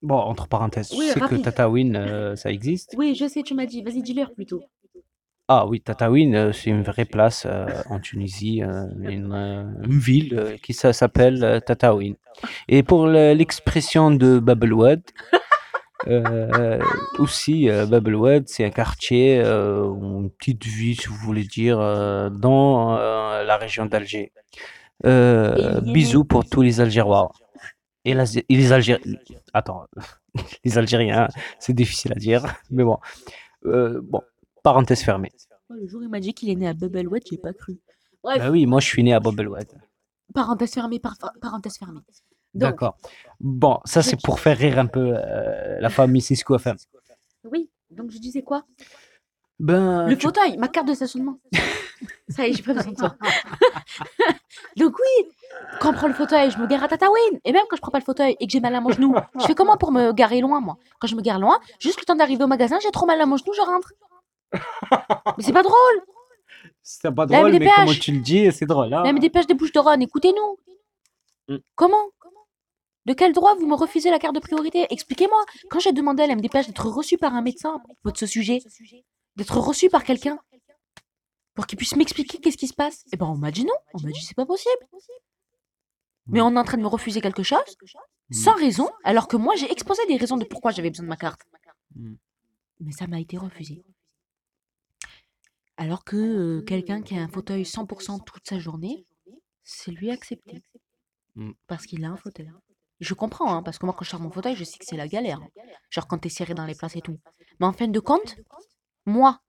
Bon, entre parenthèses, Oui, tu sais que rapide. Tataouine, euh, ça existe? Oui, je sais, tu m'as dit. Vas-y, dis-leur plutôt. Ah oui, Tataouine, euh, c'est une vraie place euh, en Tunisie, euh, une, euh, une ville qui ça s'appelle euh, Tataouine. Et pour le- l'expression de euh, aussi Babelwad, c'est un quartier, ou une petite ville, si vous voulez dire, dans la région d'Alger. Et il y est né- bisous pour tous les Algérois. Et, la- et les Algériens. Attends, les Algériens, c'est difficile à dire, mais bon. Euh, bon, parenthèse fermée. Oh, le jour, il m'a dit qu'il est né à Bubblewood, j'ai pas cru. Bref, Bah oui, moi je suis né à Babelwad. parenthèse fermée, par- parenthèse fermée. D'accord. Bon, ça c'est pour faire rire un peu euh, la famille Cisco FM. oui, donc je disais quoi? Ben, Le tu- fauteuil, ma carte de stationnement. Ça y est, j'ai pas besoin de toi. Donc oui, quand on prend le fauteuil, je me gare à Tataouine. Et même quand je prends pas le fauteuil et que j'ai mal à mon genou, je fais comment pour me garer loin, moi? Quand je me gare loin, juste le temps d'arriver au magasin, j'ai trop mal à mon genou, je rentre. Mais c'est pas drôle. c'est pas drôle, mais comment tu le dis, c'est drôle. hein. La MDPH des Bouches de Rhône, écoutez-nous. Mm. Comment? De quel droit vous me refusez la carte de priorité? Expliquez-moi. Quand j'ai demandé à la MDPH d'être reçu par un médecin à propos de ce sujet, d'être reçu par quelqu'un, pour qu'il puisse m'expliquer qu'est-ce qui se passe, eh ben on m'a dit non. On m'a dit c'est pas possible. Mais on est en train de me refuser quelque chose sans raison, alors que moi j'ai exposé des raisons de pourquoi j'avais besoin de ma carte. Mm. Mais ça m'a été refusé. Alors que euh, quelqu'un qui a un fauteuil 100% toute sa journée, c'est lui accepté. Mm. Parce qu'il a un fauteuil. Je comprends, hein, parce que moi quand je sors mon fauteuil, je sais que c'est la galère. Genre quand t'es serré dans les places et tout. Mais en fin de compte, moi,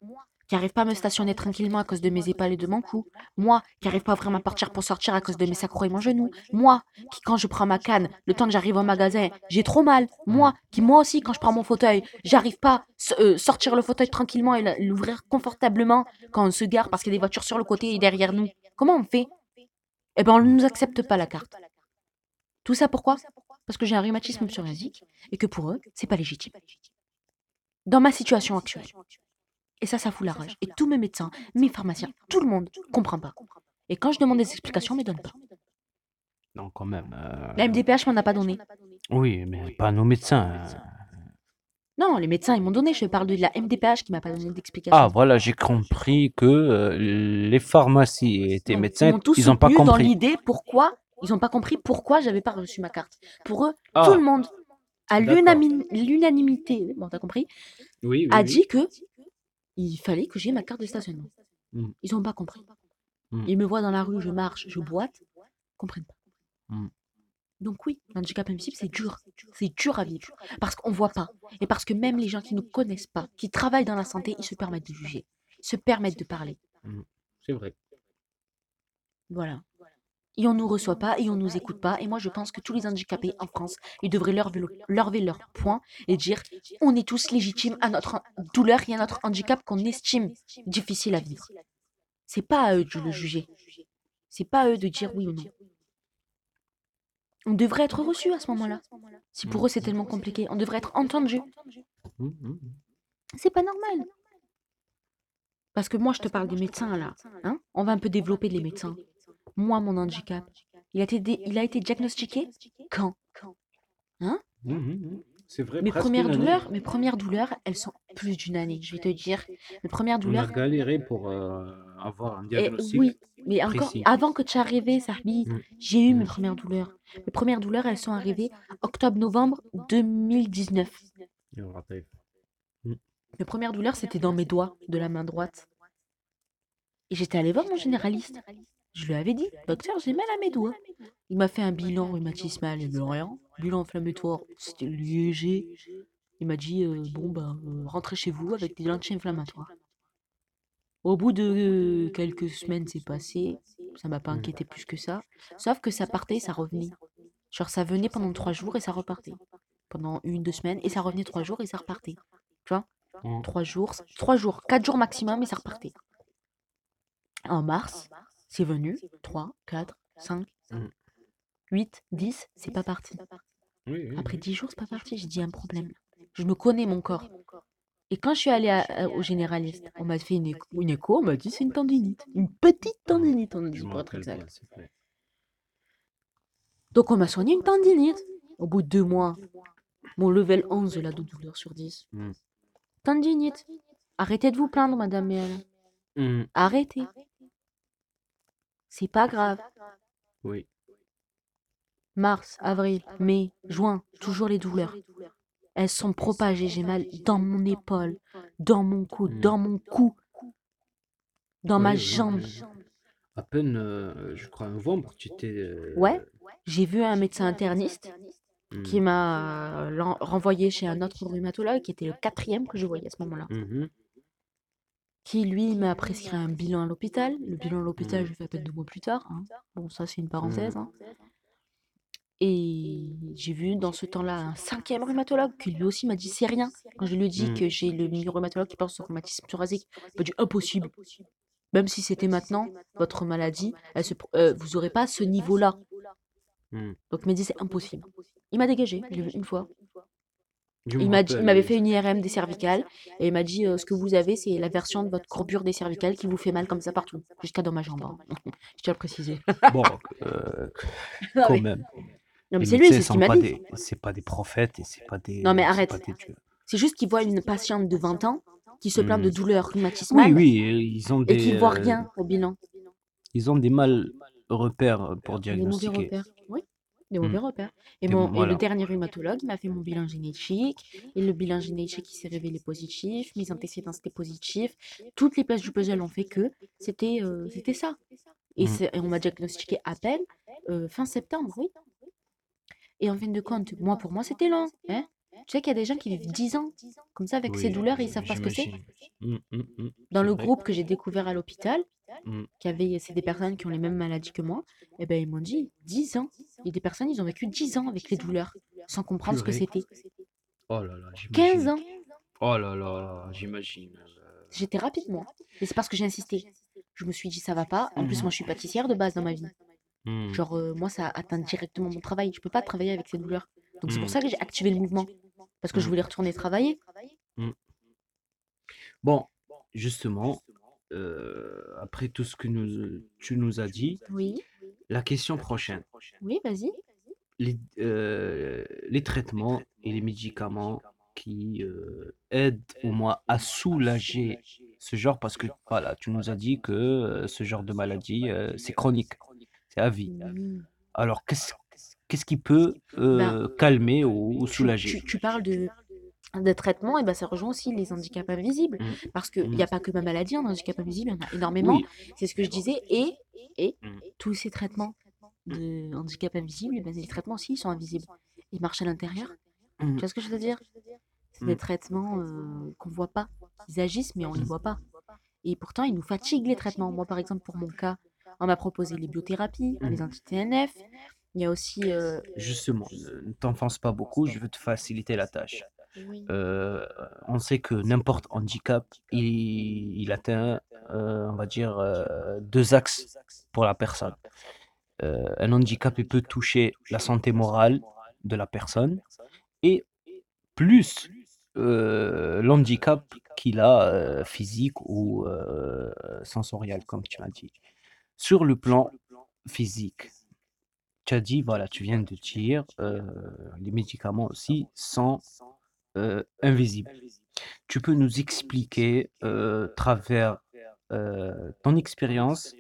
qui arrive pas à me stationner tranquillement à cause de mes épaules et de mon cou, moi, qui arrive pas à ouvrir ma pour sortir à cause de mes sacros et mon genou, moi, qui quand je prends ma canne, le temps que j'arrive au magasin, j'ai trop mal, moi, qui moi aussi quand je prends mon fauteuil, j'arrive pas s- euh, sortir le fauteuil tranquillement et l'ouvrir confortablement quand on se gare parce qu'il y a des voitures sur le côté et derrière nous. Comment on fait? Eh ben on ne nous accepte pas la carte. Tout ça pourquoi? Parce que j'ai un rhumatisme psoriasique et que pour eux, c'est pas légitime. Dans ma situation actuelle. Et ça, ça fout la rage. Et tous mes médecins, mes pharmaciens, tout le monde comprend pas. Et quand je demande des explications, on ne me donne pas. Non, quand même. euh, La MDPH m'en a pas donné. Oui, mais pas nos médecins. euh. Non, les médecins, ils m'ont donné. Je parle de la MDPH qui m'a pas donné d'explication. Ah, voilà, j'ai compris que euh, les pharmacies et tes médecins, m'ont tous ils n'ont pas soutenu dans compris. l'idée pourquoi ils n'ont pas compris pourquoi j'avais pas reçu ma carte. Pour eux, Ah, tout le monde, à d'accord. l'unami- l'unanimité, bon, t'as compris, oui, oui, a oui. dit que il fallait que j'ai ma carte de stationnement. Mm. Ils n'ont pas compris. Mm. Ils me voient dans la rue, je marche, je boite, ils comprennent pas. Mm. Donc oui, l'handicap invisible, c'est dur. C'est dur à vivre. Parce qu'on voit pas. Et parce que même les gens qui ne connaissent pas, qui travaillent dans la santé, ils se permettent de juger. Ils se permettent de parler. C'est vrai. Voilà. Et on nous reçoit pas et on nous écoute pas. Et moi, je pense que tous les handicapés en France, ils devraient lever, le- lever leur point et dire on est tous légitimes à notre douleur et à notre handicap qu'on estime difficile à vivre. C'est pas à eux de le juger. C'est pas à eux de dire oui ou non. On devrait être reçus à ce moment-là. Si pour eux c'est tellement compliqué, on devrait être entendu. C'est pas normal. Parce que moi, je te parle des médecins là. Hein On va un peu développer les médecins. Moi, mon handicap, il a été, dé- il a été diagnostiqué quand? Hum, hum, hum. C'est vrai, Mes premières douleurs, mes premières douleurs, elles sont plus d'une année. Je vais te dire, mes premières On a douleurs. galéré pour euh, avoir un Et diagnostic. oui, mais encore précis. avant que tu arrivé, Sahbi, Mm. j'ai eu mes premières douleurs. Mes premières douleurs, elles sont arrivées octobre-novembre 2019. Il y aura pas- Mes premières douleurs, c'était dans mes doigts de la main droite. Et j'étais allée voir mon généraliste. Je lui avais dit, docteur, j'ai mal à mes doigts. Il m'a fait un bilan rhumatismal, il me rien. Bilan inflammatoire, c'était léger. Il m'a dit, euh, bon, bah, euh, rentrez chez vous avec des anti-inflammatoires. Au bout de euh, quelques semaines, c'est passé. Ça m'a pas Mm. inquiété plus que ça. Sauf que ça partait, ça revenait. Genre, ça venait pendant trois jours et ça repartait. Pendant une, deux semaines, et ça revenait trois jours et ça repartait. Tu vois? Mmh. Trois jours, trois jours, quatre jours maximum et ça repartait. En mars, c'est venu. 3, 4, 5, Mm. 8, 10, c'est pas parti. Oui, oui, Après oui. 10 jours, c'est pas parti. J'ai dit un problème. Je me connais mon corps. Et quand je suis allée à- à- au généraliste, on m'a fait une écho, une écho, on m'a dit c'est une tendinite. Une petite tendinite, on a dit pour être exact. Donc on m'a soigné une tendinite. Au bout de deux mois, mon level 11 là, de douleur sur 10. Mm. Tendinite. Arrêtez de vous plaindre, madame. Mm. Arrêtez. C'est pas grave. Oui. Mars, avril, mai, juin, toujours les douleurs. Elles sont propagées. J'ai mal dans mon épaule, dans mon coude, Mm. dans mon cou, dans ma jambe. oui. À peine, euh, je crois, novembre, tu t'es. euh, Ouais. J'ai vu un médecin interniste mm. qui m'a euh, renvoyé chez un autre rhumatologue qui était le quatrième que je voyais à ce moment-là. Mhm. Qui lui m'a prescrit un bilan à l'hôpital. Le bilan à l'hôpital, Mm. je l'ai fait à peine deux mois plus tard. hein. Bon, ça c'est une parenthèse. hein. Et j'ai vu dans ce temps-là un cinquième rhumatologue qui lui aussi m'a dit c'est rien. Quand je lui ai dit Mm. que j'ai le milieu rhumatologue qui pense au rhumatisme thoracique, il m'a dit impossible. Même si c'était maintenant, votre maladie, elle se, pro- euh, vous n'aurez pas ce niveau-là. Donc il m'a dit c'est impossible. Il m'a dégagé, vu une fois. Il m'a dit, il rappelle, m'avait fait une IRM des cervicales et il m'a dit euh, ce que vous avez, c'est la version de votre courbure des cervicales qui vous fait mal comme ça partout, jusqu'à dans ma jambe. hein. je tiens à le préciser. Bon, euh, Non, quand mais, même. non, mais c'est lui, c'est ce qu'il m'a dit. des- C'est pas des prophètes et c'est pas des. Non, mais c'est arrête. pas des dieux. C'est juste qu'il voit une patiente de 20 ans qui se plaint de Mm. douleurs Oui, rhumatismales oui, ils ont et qui des. voit euh, rien au bilan. Ils ont des mal repères pour Des mauvais diagnostiquer. repères. Oui, Mm. mauvais repères. Et, Des- mon, et voilà. le dernier rhumatologue, m'a fait mon bilan génétique. Et le bilan génétique, il s'est révélé positif. Mes antécédents, c'était positif. Toutes les places du puzzle ont fait que c'était euh, c'était ça. Et, Mm. c'est- et on m'a diagnostiqué à peine euh, fin septembre, oui. Et en fin de compte, moi, pour moi, c'était long. Hein tu sais qu'il y a des gens qui vivent 10 ans comme ça avec ces Oui, douleurs et ils savent pas ce que c'est. j'imagine. Mm, mm, mm, Dans c'est le vrai. groupe que j'ai découvert à l'hôpital. Qui avait, c'est des personnes qui ont les mêmes maladies que moi, et ben ils m'ont dit 10 ans. Il y a des personnes, ils ont vécu 10 ans avec les douleurs, sans comprendre ce que Purée. c'était. Oh là là, 15 j'imagine. ans. Oh là là, j'imagine. euh, J'étais rapide, moi. Mais c'est parce que j'ai insisté. Je me suis dit, ça va pas. En plus, moi, je suis pâtissière de base dans ma vie. mm. Genre, euh, moi, ça atteint directement mon travail. Je peux pas travailler avec ces douleurs. Donc, c'est pour ça que j'ai activé le mouvement. Parce que je voulais retourner travailler. Bon, justement, euh, après tout ce que nous, tu nous as dit, Oui, la question prochaine. oui, vas-y. Les, euh, les traitements et les médicaments qui euh, aident au moins à soulager ce genre, parce que voilà, tu nous as dit que ce genre de maladie, c'est chronique, c'est à vie. Oui. Alors, qu'est-ce qu'est-ce qui peut euh, calmer ou, Ben, soulager? tu- tu parles de, de traitement, et ben ça rejoint aussi les handicaps invisibles. Mm. Parce qu'il n'y Mm. a pas que ma maladie, en handicap invisible, il y en a énormément. Oui, C'est ce que je disais. Et, et Mm. tous ces traitements de handicap invisible, ben, les traitements aussi, ils sont invisibles. Ils marchent à l'intérieur. Tu vois ce que je veux dire? C'est des traitements euh, qu'on voit pas. Ils agissent, mais on les Mm. voit pas. Et pourtant, ils nous fatiguent les traitements. Moi, par exemple, pour mon cas, on m'a proposé les biothérapies, les anti-TNF. Il y a aussi. euh, justement, ne ne t'enfonce pas beaucoup, je veux te faciliter la tâche. Euh, on sait que n'importe handicap, il, atteint, euh, on va dire, euh, deux axes pour la personne. Un handicap, il peut toucher la santé morale de la personne et plus l'handicap qu'il a physique ou sensoriel, comme tu m'as dit. Sur le plan physique, tu as dit, voilà, tu viens de dire, les médicaments aussi sont euh, invisibles. Tu peux nous expliquer, euh, travers euh, ton expérience,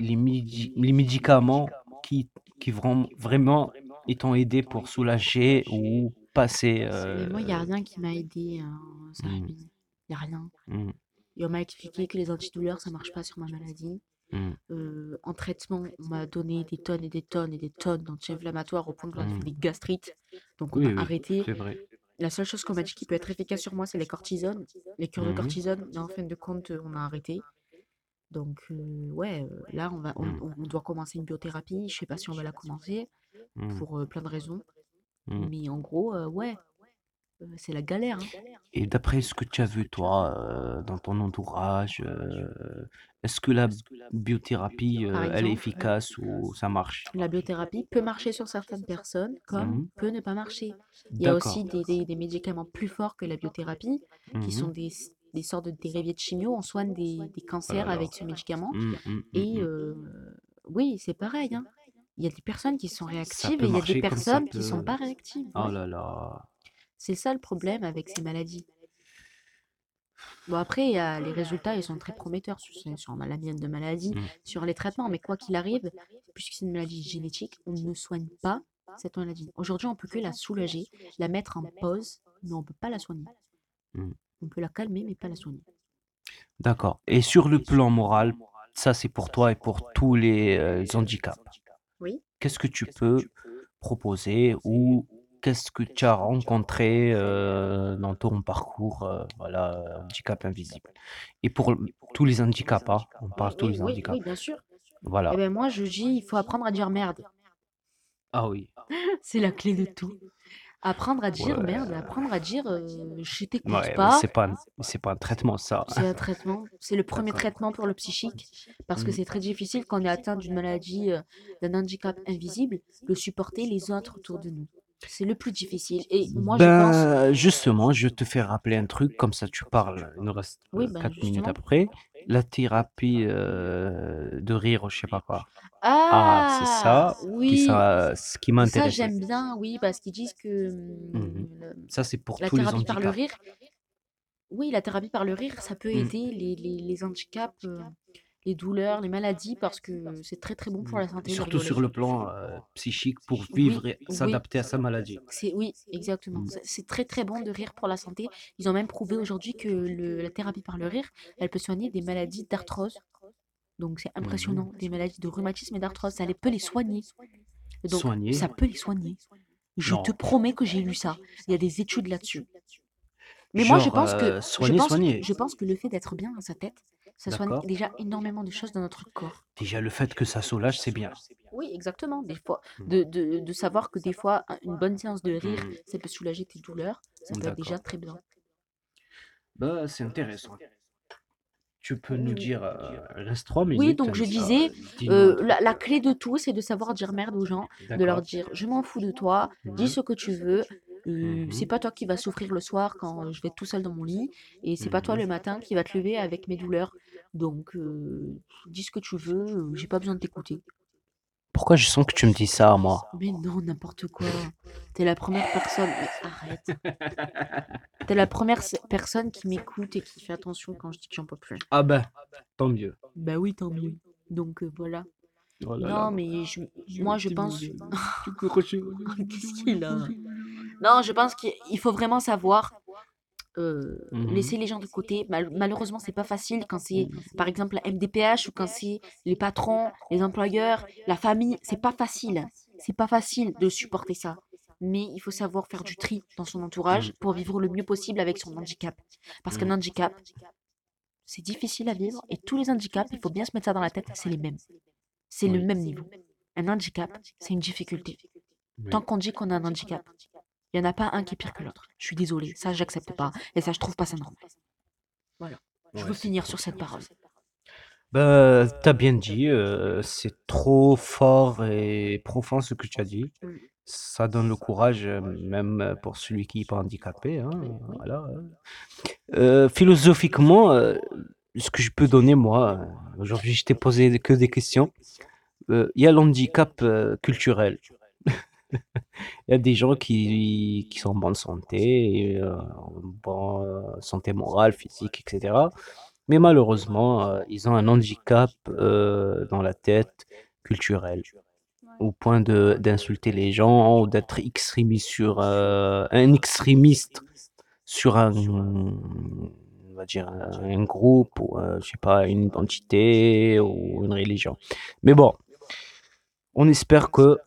les, médi- les médicaments qui, qui vra- vraiment ils t'ont aidé pour soulager ou passer. Mais moi, il n'y a rien qui m'a aidé, euh, Sarabine. Il n'y a rien. mm, Et on m'a expliqué que les antidouleurs, ça marche pas sur ma maladie. Mm, Euh, en traitement, on m'a donné des tonnes et des tonnes et des tonnes d'anti-inflammatoires au point que j'en ai Mm. fait des gastrites. Donc on Oui, a oui, arrêté. c'est vrai. La seule chose qu'on m'a dit qui peut être efficace sur moi, c'est les cortisones, les cures de Mhm. cortisone. Mais en fin de compte, euh, on a arrêté. Donc euh, ouais, euh, là, on, va, on, Mm. on- on doit commencer une biothérapie. Je sais pas si on va la commencer Mm, pour euh, plein de raisons. mm. Mais en gros, euh, ouais. Euh, c'est la galère. hein. Et d'après ce que tu as vu, toi, euh, dans ton entourage, euh, est-ce que la biothérapie, Par elle est exemple, efficace ou ça marche? la biothérapie peut marcher sur certaines personnes, comme Mhm. peut ne pas marcher. Il y a D'accord. aussi des, des- des médicaments plus forts que la biothérapie, qui sont Mhm. des, des sortes de dérivés de chimio. On soigne des, des Oh cancers là avec ce médicament. Mm, mm, mm, Et oui, c'est pareil. hein. Il y a des personnes qui sont Ça réactives peut et il y a des marcher comme ça personnes qui peut. sont pas réactives. Oh ouais. là là. C'est ça le problème avec ces maladies. Bon, après, il y a les résultats, ils sont très prometteurs sur, sur la mienne de maladie, Mm. sur les traitements. Mais quoi qu'il arrive, puisque c'est une maladie génétique, on ne soigne pas cette maladie. Aujourd'hui, on peut que la soulager, la mettre en pause, mais on peut pas la soigner. Mm. On peut la calmer, mais pas la soigner. D'accord. Et sur le plan moral, ça c'est pour toi et pour tous les euh, handicaps. Oui. Qu'est-ce que tu peux proposer ou qu'est-ce que tu as rencontré euh, dans ton parcours, euh, voilà, euh, handicap invisible? Et pour tous les handicaps, hein, on parle tous les oui, handicaps. oui, bien sûr. Voilà. Eh ben moi, je dis, il faut apprendre à dire merde. Ah oui. C'est la clé de tout. Apprendre à dire Ouais. merde, apprendre à dire euh, je t'écoute Ouais, pas. c'est pas, c'est pas un traitement ça. C'est un traitement. C'est le premier traitement pour le psychique. Parce que Mm. c'est très difficile quand on est atteint d'une maladie, euh, d'un handicap invisible, de supporter les autres autour de nous. C'est le plus difficile. Et moi, je pense. Justement, je te fais rappeler un truc, comme ça tu parles, il nous reste Oui, euh, ben, 4 minutes après. La thérapie euh, de rire, je sais pas quoi. Ah, c'est Ah, ça qui, oui. ça, ce qui Ça, m'intéresse. j'aime bien, oui, parce qu'ils disent que Mhm. le- Ça, c'est pour la tous les thérapie par le handicaps. rire, oui, la thérapie par le rire, ça peut Mm. aider les, les, les handicaps, euh, les douleurs, les maladies, parce que c'est très très bon pour la santé Surtout sur le plan euh, psychique, pour Oui, vivre et oui. s'adapter à sa maladie. C'est oui, exactement. Mm. C'est très très bon de rire pour la santé. Ils ont même prouvé aujourd'hui que le- la thérapie par le rire, elle peut soigner des maladies d'arthrose. Donc c'est Mhm. impressionnant, des maladies de rhumatisme et d'arthrose, ça les peut les soigner. Donc Soigner. ça peut les soigner. Je Non. te promets que j'ai lu ça. Il y a des études là-dessus. Mais moi je pense que euh, je soigner, pense, soigner. je pense que le fait d'être bien dans sa tête, ça soigne D'accord. déjà énormément de choses dans notre corps. Déjà, le fait que ça soulage, c'est bien. Oui, exactement. Des fois, Mm. de, de, de savoir que des fois, un- une bonne séance de rire, Mm. ça peut soulager tes douleurs, ça peut être déjà D'accord. très bien. Bah, c'est intéressant. Tu peux nous dire, euh, reste 3 Oui, minutes. donc je comme ça, disais, dis-nous un euh, truc. la, la clé de tout, c'est de savoir dire merde aux gens, de leur D'accord. dire je m'en fous de toi, dis Mhm. ce que tu veux. Euh, Mhm. c'est pas toi qui vas souffrir le soir quand je vais être tout seul dans mon lit, et c'est pas toi Mhm. le matin qui va te lever avec mes douleurs. Donc, euh, dis ce que tu veux, j'ai pas besoin de t'écouter. Pourquoi je sens que tu me dis ça à moi? Mais non, n'importe quoi. T'es la première personne. Mais arrête. T'es la première personne qui m'écoute et qui fait attention quand je dis que j'en peux plus. Ah ben, tant mieux. Bah oui, tant mieux. Donc euh, voilà. Oh là là. Non, mais je- moi je pense. Qu'est-ce qu'il a Non, je pense qu'il faut vraiment savoir euh, Mhm. laisser les gens de côté. Mal- malheureusement, c'est pas facile quand c'est, par exemple, la MDPH ou quand c'est les patrons, les employeurs, la famille. C'est pas facile. C'est pas facile de supporter ça. Mais il faut savoir faire du tri dans son entourage pour vivre le mieux possible avec son handicap. Parce qu'un Mhm. handicap, c'est difficile à vivre et tous les handicaps, il faut bien se mettre ça dans la tête, c'est les mêmes. C'est le même niveau. Un handicap, c'est une difficulté. Oui. Tant qu'on dit qu'on a un handicap, il n'y en a pas un qui est pire que l'autre. Je suis désolée, ça j'accepte pas. Et ça je trouve pas ça normal. Voilà. Je Ouais, veux finir sur cette parole. Bah, t'as bien dit, euh, c'est trop fort et profond ce que tu as dit. Ça donne le courage, euh, même pour celui qui n'est pas handicapé. hein, voilà. Euh, philosophiquement, euh, ce que je peux donner, moi, euh, aujourd'hui, je t'ai posé que des questions. Euh, Il y a l'handicap euh, culturel. Il y a des gens qui, qui sont en bonne santé, et, euh, en bonne santé morale, physique, etc. Mais malheureusement, ils ont un handicap dans la tête culturel, au point de d'insulter les gens ou d'être extrémiste sur un extrémiste sur un, va dire un, un groupe ou euh, je sais pas une identité ou une religion. Mais bon, on espère que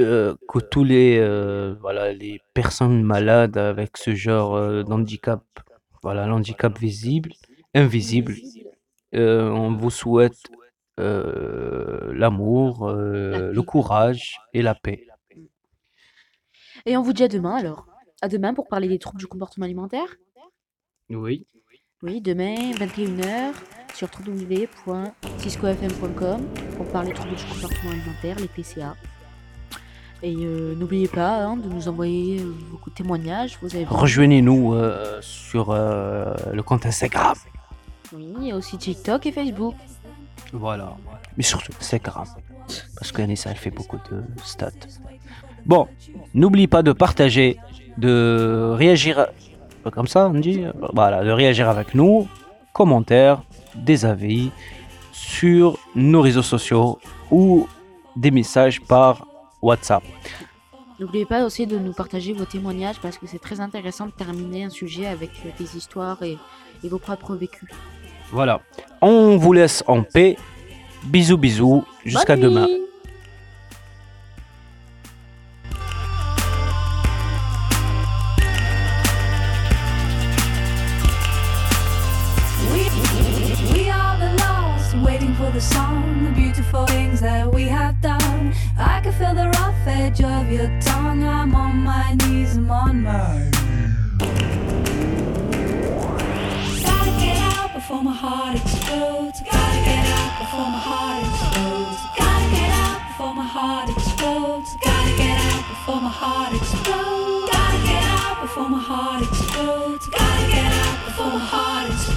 euh, que tous les euh, voilà les personnes malades avec ce genre d'handicap, voilà l'handicap visible, invisible, on vous souhaite l'amour, La le courage et la paix. Et on vous dit à demain alors. à demain pour parler des troubles du comportement alimentaire. Oui. Oui, demain, 21h, sur www.ciscofm.com pour parler des troubles du comportement alimentaire, les TCA. Et euh, n'oubliez pas hein, de nous envoyer euh, vos témoignages. Vous avez Rejoignez-nous euh, sur le compte Instagram. Oui, il y a aussi TikTok et Facebook. Voilà. Mais surtout Instagram. Parce qu'Anissa, elle fait beaucoup de stats. Bon, n'oublie pas de partager, de réagir. Comme ça, on dit Voilà, de réagir avec nous. Commentaires, des avis sur nos réseaux sociaux ou des messages par WhatsApp. N'oubliez pas aussi de nous partager vos témoignages parce que c'est très intéressant de terminer un sujet avec euh, des histoires et, et vos propres vécus. Voilà. On vous laisse en paix. Bisous, bisous. Jusqu'à demain. Song, the beautiful things that we have done. I can feel the rough edge of your tongue. I'm on my knees, I'm on my Gotta get out before my heart explodes. Gotta get out before my heart explodes. Gotta get out before my heart explodes. Gotta get out before my heart explodes. Gotta get out before my heart explodes. Gotta get out before my heart explodes.